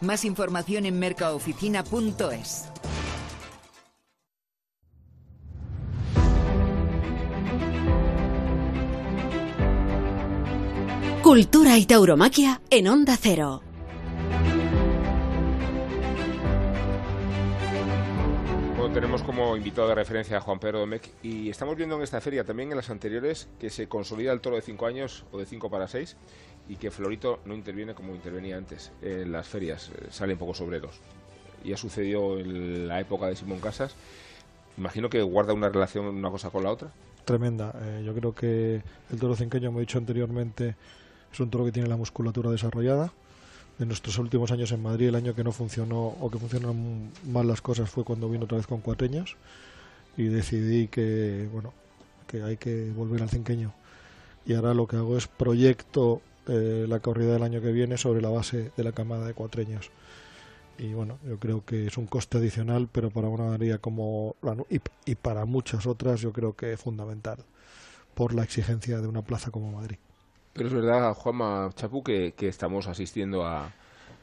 Más información en mercaoficina.es. Cultura y tauromaquia en Onda Cero. Bueno, tenemos como invitado de referencia a Juan Pedro Domecq y estamos viendo en esta feria, también en las anteriores, que se consolida el toro de 5 años o de 5 para 6 y que Florito no interviene como intervenía antes en las ferias, eh, salen pocos obreros. Y ha sucedido en la época de Simón Casas, imagino que guarda una relación una cosa con la otra. Tremenda. Eh, yo creo que el toro cinqueño, como he dicho anteriormente, es un toro que tiene la musculatura desarrollada. En nuestros últimos años en Madrid, el año que no funcionó o que funcionaron mal las cosas fue cuando vino otra vez con cuatreños y decidí que, bueno, que hay que volver al cinqueño. Y ahora lo que hago es proyecto eh, la corrida del año que viene sobre la base de la camada de cuatreños. Y bueno, yo creo que es un coste adicional, pero para una ganadería como la y, y para muchas otras yo creo que es fundamental por la exigencia de una plaza como Madrid. Pero es verdad, Juanma Chapu, que, que estamos asistiendo a,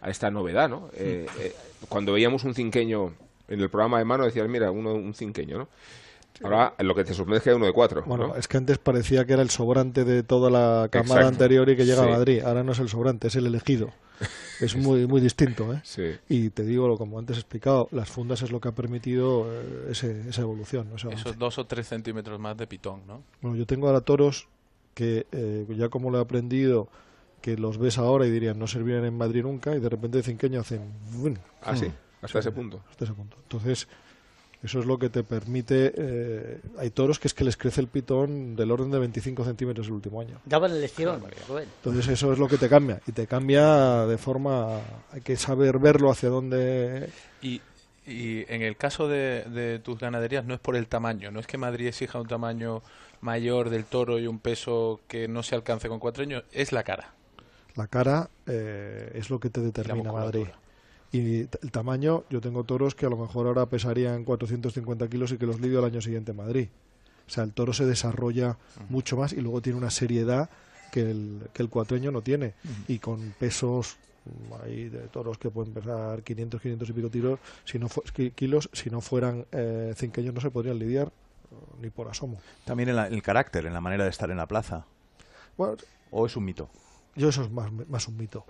a esta novedad, ¿no? Eh, eh, cuando veíamos un cinqueño en el programa de mano, decían, mira, uno, un cinqueño, ¿no? Ahora lo que te sorprende es que hay uno de cuatro. Bueno, es que antes parecía que era el sobrante de toda la camada anterior y que llega a Madrid. Ahora no es el sobrante, es el elegido. Es muy muy distinto. ¿eh? Sí. Y te digo, como antes he explicado, las fundas es lo que ha permitido eh, ese, esa evolución. Esos dos o tres centímetros más de pitón, ¿no? Bueno, yo tengo ahora toros que eh, ya como lo he aprendido, que los ves ahora y dirían no servirían en Madrid nunca y de repente de cinqueño hacen... Ah, sí, hasta ese punto. Hasta ese punto. Entonces eso es lo que te permite. Eh, hay toros que es que les crece el pitón del orden de 25 centímetros el último año. Daban el lección. Entonces, eso es lo que te cambia. Y te cambia de forma. Hay que saber verlo hacia dónde. Y, y en el caso de, de, tus ganaderías, no es por el tamaño. No es que Madrid exija un tamaño mayor del toro y un peso que no se alcance con cuatro años. Es la cara. La cara eh, es lo que te determina Madrid. Y el tamaño, yo tengo toros que a lo mejor ahora pesarían 450 kilos y que los lidio al año siguiente en Madrid. O sea, el toro se desarrolla mucho más y luego tiene una seriedad que el, que el cuatreño no tiene. Y con pesos hay de toros que pueden pesar 500, 500 y pico tiros, si no kilos, si no fueran eh, cinqueños no se podrían lidiar ni por asomo. También en, el carácter, en la manera de estar en la plaza. Bueno, ¿O es un mito? Yo eso es más, más un mito.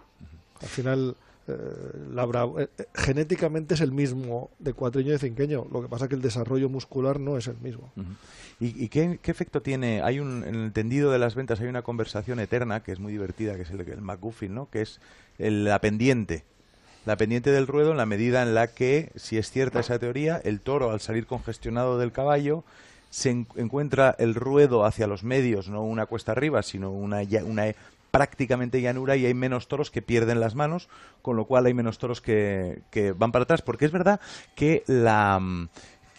Al final eh, eh, genéticamente es el mismo de cuatreño y de cinqueño. Lo que pasa es que el desarrollo muscular no es el mismo. ¿Y, qué, efecto tiene? Hay un, en el tendido de las ventas hay una conversación eterna que es muy divertida, que es el, el McGuffin, ¿no? que es la pendiente. La pendiente del ruedo en la medida en la que, si es cierta esa teoría, el toro al salir congestionado del caballo se encuentra el ruedo hacia los medios, no una cuesta arriba, sino una prácticamente llanura y hay menos toros que pierden las manos, con lo cual hay menos toros que, que van para atrás. Porque es verdad que la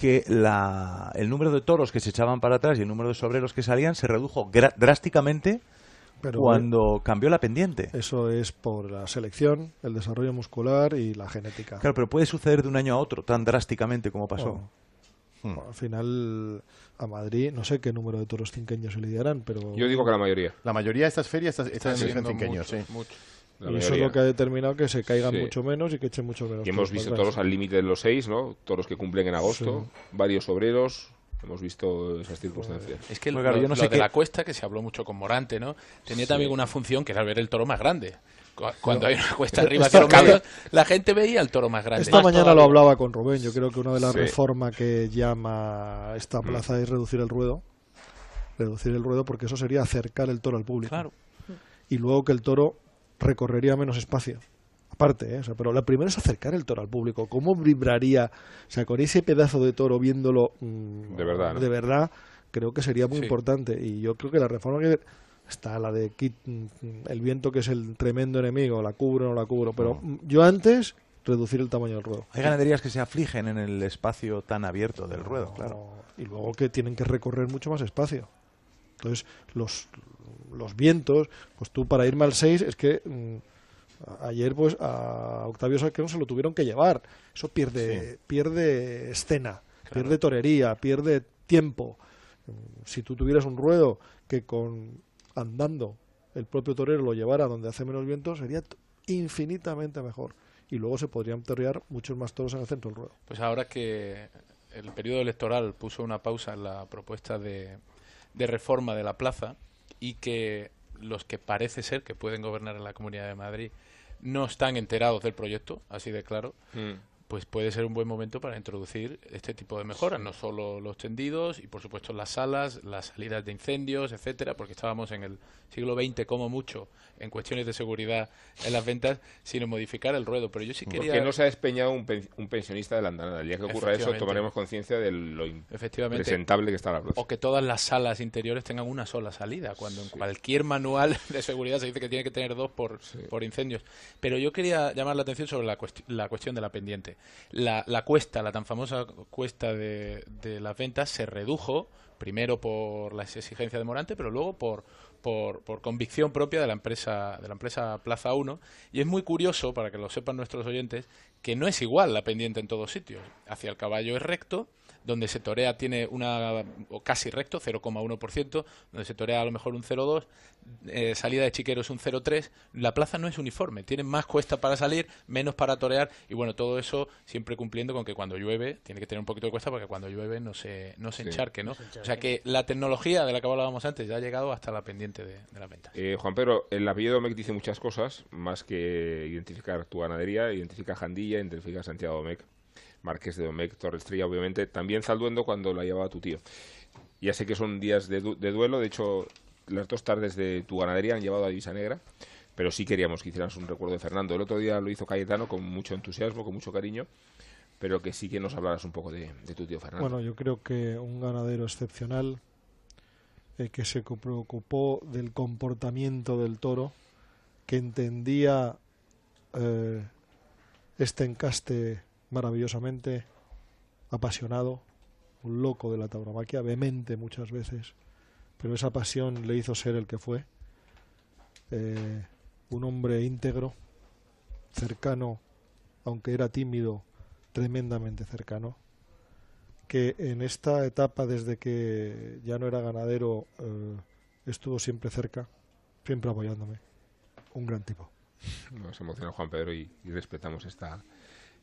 que la, el número de toros que se echaban para atrás y el número de sobreros que salían se redujo drásticamente cuando cambió la pendiente. Eso es por la selección, el desarrollo muscular y la genética. Claro, pero puede suceder de un año a otro tan drásticamente como pasó. Hmm. al final, a Madrid, no sé qué número de toros cinqueños se lidiarán, pero... Yo digo que la mayoría. La mayoría de estas ferias están en cinqueños, sí. y eso es lo que ha determinado que se caigan mucho menos y que echen mucho menos. Y hemos visto toros al límite de los seis, ¿no? Toros que cumplen en agosto, varios obreros, hemos visto esas circunstancias. Es que lo, yo no sé de la cuesta, que se habló mucho con Morante, ¿no? Tenía también una función que era ver el toro más grande. Cuando hay una cuesta arriba la gente veía el toro más grande. Esta mañana lo hablaba con Rubén. Yo creo que una de las reformas que llama esta mm. plaza es reducir el ruedo. Reducir el ruedo porque eso sería acercar el toro al público. Y luego que el toro recorrería menos espacio. Aparte, ¿eh? pero la primera es acercar el toro al público. ¿Cómo vibraría? O sea, con ese pedazo de toro viéndolo mm, de verdad, de verdad, creo que sería muy importante. Y yo creo que la reforma que está la de el viento que es el tremendo enemigo, la cubro o no la cubro, pero yo antes reducir el tamaño del ruedo. Hay ganaderías que se afligen en el espacio tan abierto del ruedo, claro. Y luego que tienen que recorrer mucho más espacio. Entonces, los, los vientos, pues tú para irme al 6 es que mm, ayer pues a Octavio no se lo tuvieron que llevar. Eso pierde pierde escena, pierde torería, pierde tiempo. Si tú tuvieras un ruedo que con andando el propio torero lo llevara donde hace menos viento, sería infinitamente mejor. Y luego se podrían torear muchos más toros en el centro del ruedo. Pues ahora que el periodo electoral puso una pausa en la propuesta de, de reforma de la plaza y que los que parece ser que pueden gobernar en la Comunidad de Madrid no están enterados del proyecto, así de claro, mm. Pues puede ser un buen momento para introducir este tipo de mejoras, no solo los tendidos y por supuesto las salas, las salidas de incendios, etcétera, porque estábamos en el siglo XX como mucho en cuestiones de seguridad en las ventas, sino modificar el ruedo. Pero yo sí quería. Porque no se ha despeñado un, pensionista de la andanada. El día que ocurra eso, tomaremos conciencia de lo presentable que está la plaza. O que todas las salas interiores tengan una sola salida, cuando en cualquier manual de seguridad se dice que tiene que tener dos por, por incendios. Pero yo quería llamar la atención sobre la, la cuestión de la pendiente la, la cuesta, la tan famosa cuesta de, de las ventas, se redujo primero por las exigencias de Morante, pero luego por, por, convicción propia de la empresa de la empresa Plaza 1 y es muy curioso para que lo sepan nuestros oyentes que no es igual la pendiente en todos sitios. Hacia el caballo es recto donde se torea tiene una o casi recto 0,1%, donde se torea a lo mejor un 0,2, eh, salida de Chiquero es un 0,3, la plaza no es uniforme, tiene más cuesta para salir, menos para torear y bueno, todo eso siempre cumpliendo con que cuando llueve tiene que tener un poquito de cuesta porque cuando llueve no se no se encharque, ¿no? O sea que la tecnología de la que hablábamos antes ya ha llegado hasta la pendiente de, la venta. Eh, Juan Pedro, el apellido Domecq dice muchas cosas, más que identificar tu ganadería, identifica Jandilla, identifica Santiago Domecq Marqués de Domecq, Estrella, obviamente, también Zalduendo cuando la llevaba tu tío. Ya sé que son días de, duelo, de hecho, las dos tardes de tu ganadería han llevado a Divisa Negra, pero sí queríamos que hicieras un recuerdo de Fernando. El otro día lo hizo Cayetano con mucho entusiasmo, con mucho cariño, pero que sí que nos hablaras un poco de, tu tío Fernando. Bueno, yo creo que un ganadero excepcional eh, que se preocupó del comportamiento del toro, que entendía eh, este encaste maravillosamente apasionado, un loco de la tauromaquia, vehemente muchas veces, pero esa pasión le hizo ser el que fue, eh, un hombre íntegro, cercano, aunque era tímido, tremendamente cercano, que en esta etapa, desde que ya no era ganadero, eh, estuvo siempre cerca, siempre apoyándome. Un gran tipo. Nos emociona Juan Pedro y respetamos esta,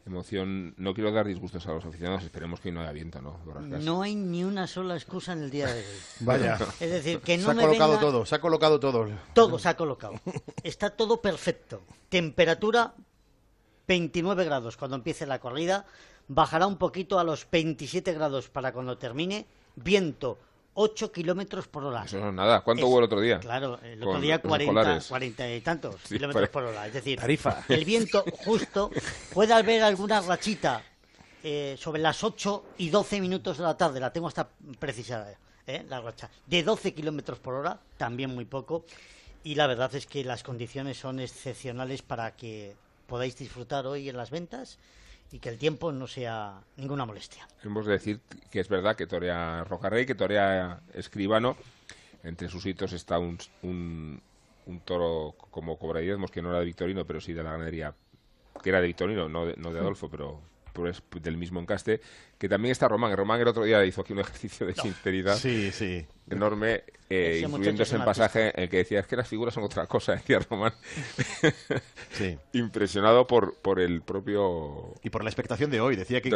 emoción. No quiero dar disgustos a los aficionados, esperemos que no haya viento, ¿no? No hay ni una sola excusa en el día de hoy. Vaya. Es decir, que no se ha colocado todo, se ha colocado todo. Todo se ha colocado. Está todo perfecto. Temperatura 29 grados cuando empiece la corrida, bajará un poquito a los 27 grados para cuando termine. Viento 8 kilómetros por hora. Eso no es nada. ¿Cuánto hubo el otro día? Claro, el otro día 40, 40 y tantos kilómetros por hora. Es decir, el viento justo puede haber alguna rachita eh, sobre las 8 y 12 minutos de la tarde. La tengo hasta precisada, ¿eh? la racha. De 12 kilómetros por hora, también muy poco. Y la verdad es que las condiciones son excepcionales para que podáis disfrutar hoy en las ventas y que el tiempo no sea ninguna molestia. Hemos de decir que es verdad que torea Rocarrey, que torea Escribano. Entre sus hitos está un, un, toro como Cobra Diezmos, que no era de Victorino, pero sí de la ganadería, que era de Victorino, no de, no de Adolfo, pero, pero es del mismo encaste. Que también está Román. Román el otro día hizo aquí un ejercicio de sinceridad. Sí, sí enorme, eh, incluyéndose en pasaje en el que decía es que las figuras son otra cosa, decía Román. sí. Impresionado por, por el propio... Y por la expectación de hoy. Decía que,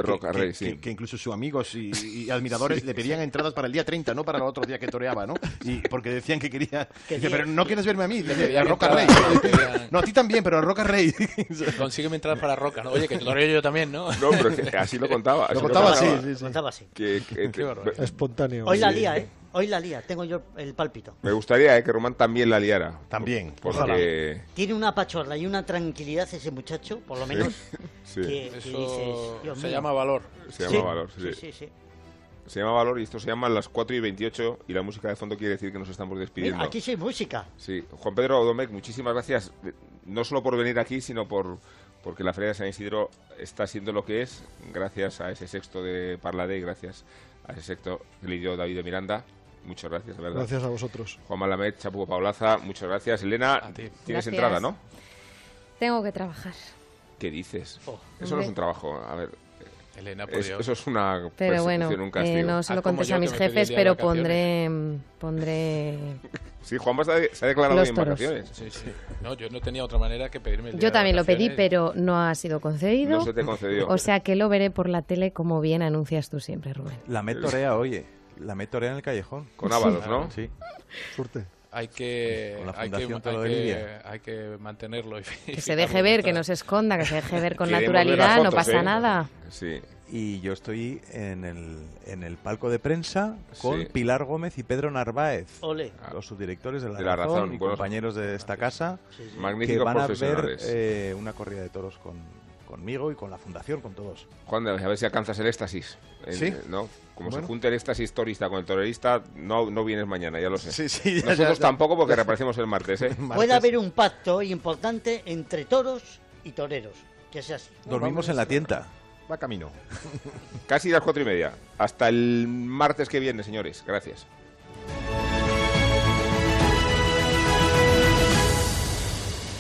que, incluso sus amigos y, admiradores le pedían entradas para el día 30, no para el otro día que toreaba, ¿no? Y porque decían que quería... pero no quieres verme a mí, dice, a Roca Rey. no, a ti también, pero a Roca Rey. Consígueme entradas para Roca, ¿no? Oye, que toreo yo también, ¿no? No, pero así lo contaba. lo contaba así, sí, sí. Contaba así. Espontáneo. Hoy la día, ¿eh? Hoy la lía, tengo yo el pálpito. Me gustaría eh, que Román también la liara. También, porque... Tiene una pachorra y una tranquilidad ese muchacho, por lo menos, sí. que, Eso se llama valor. Se llama valor, sí. sí, sí, Se llama valor y esto se llama las 4 y 28 y la música de fondo quiere decir que nos estamos despidiendo. aquí sí música. Sí, Juan Pedro Domecq, muchísimas gracias, eh, no solo por venir aquí, sino por porque la Feria de San Isidro está siendo lo que es, gracias a ese sexto de Parlade y gracias a ese sexto que le dio David de Miranda. Muchas gracias, de verdad. Gracias a vosotros. Juan Malamed, Chapu Paulaza, muchas gracias. Elena, tienes entrada, ¿no? Tengo que trabajar. ¿Qué dices? Oh. Eso no es un trabajo. A ver. Elena, por Eso es una Pero bueno, eh, no se lo contes a mis jefes, pero pondré, pondré... Sí, Juan se ha declarado en vacaciones. Sí, sí. No, yo no tenía otra manera que pedirme el Yo también lo pedí, pero no ha sido concedido. No se te concedió. O sea que lo veré por la tele como bien anuncias tú siempre, Rubén. La metorea, oye la meto en el callejón. Con Ábalos, ¿no? Sí. Suerte. Hay que, Con la hay, que, hay de que- Lidia. hay que mantenerlo. y- y Que se fijarlo deje ver, que no se esconda, que se deje ver con naturalidad, no fotos, pasa ¿eh? nada. Sí. Y yo estoy en el, en el palco de prensa con Sí. Pilar Gómez y Pedro Narváez, Ole. los subdirectores de La, De La Razón, Razón, y compañeros de esta casa, que Magníficos van a ver eh, una corrida de toros con, conmigo y con la fundación, con todos. Juan, a ver si alcanzas el éxtasis. El- Sí. ¿no? Como Bueno. se junte el éxtasis torista con el torerista, no, no vienes mañana, ya lo sé. Sí, sí, ya, Nosotros ya, ya. tampoco porque reaparecemos el martes, ¿eh? Puede haber un pacto importante entre toros y toreros. Que sea así. Dormimos en la tienda. Va camino. Casi las cuatro y media. Hasta el martes que viene, señores. Gracias.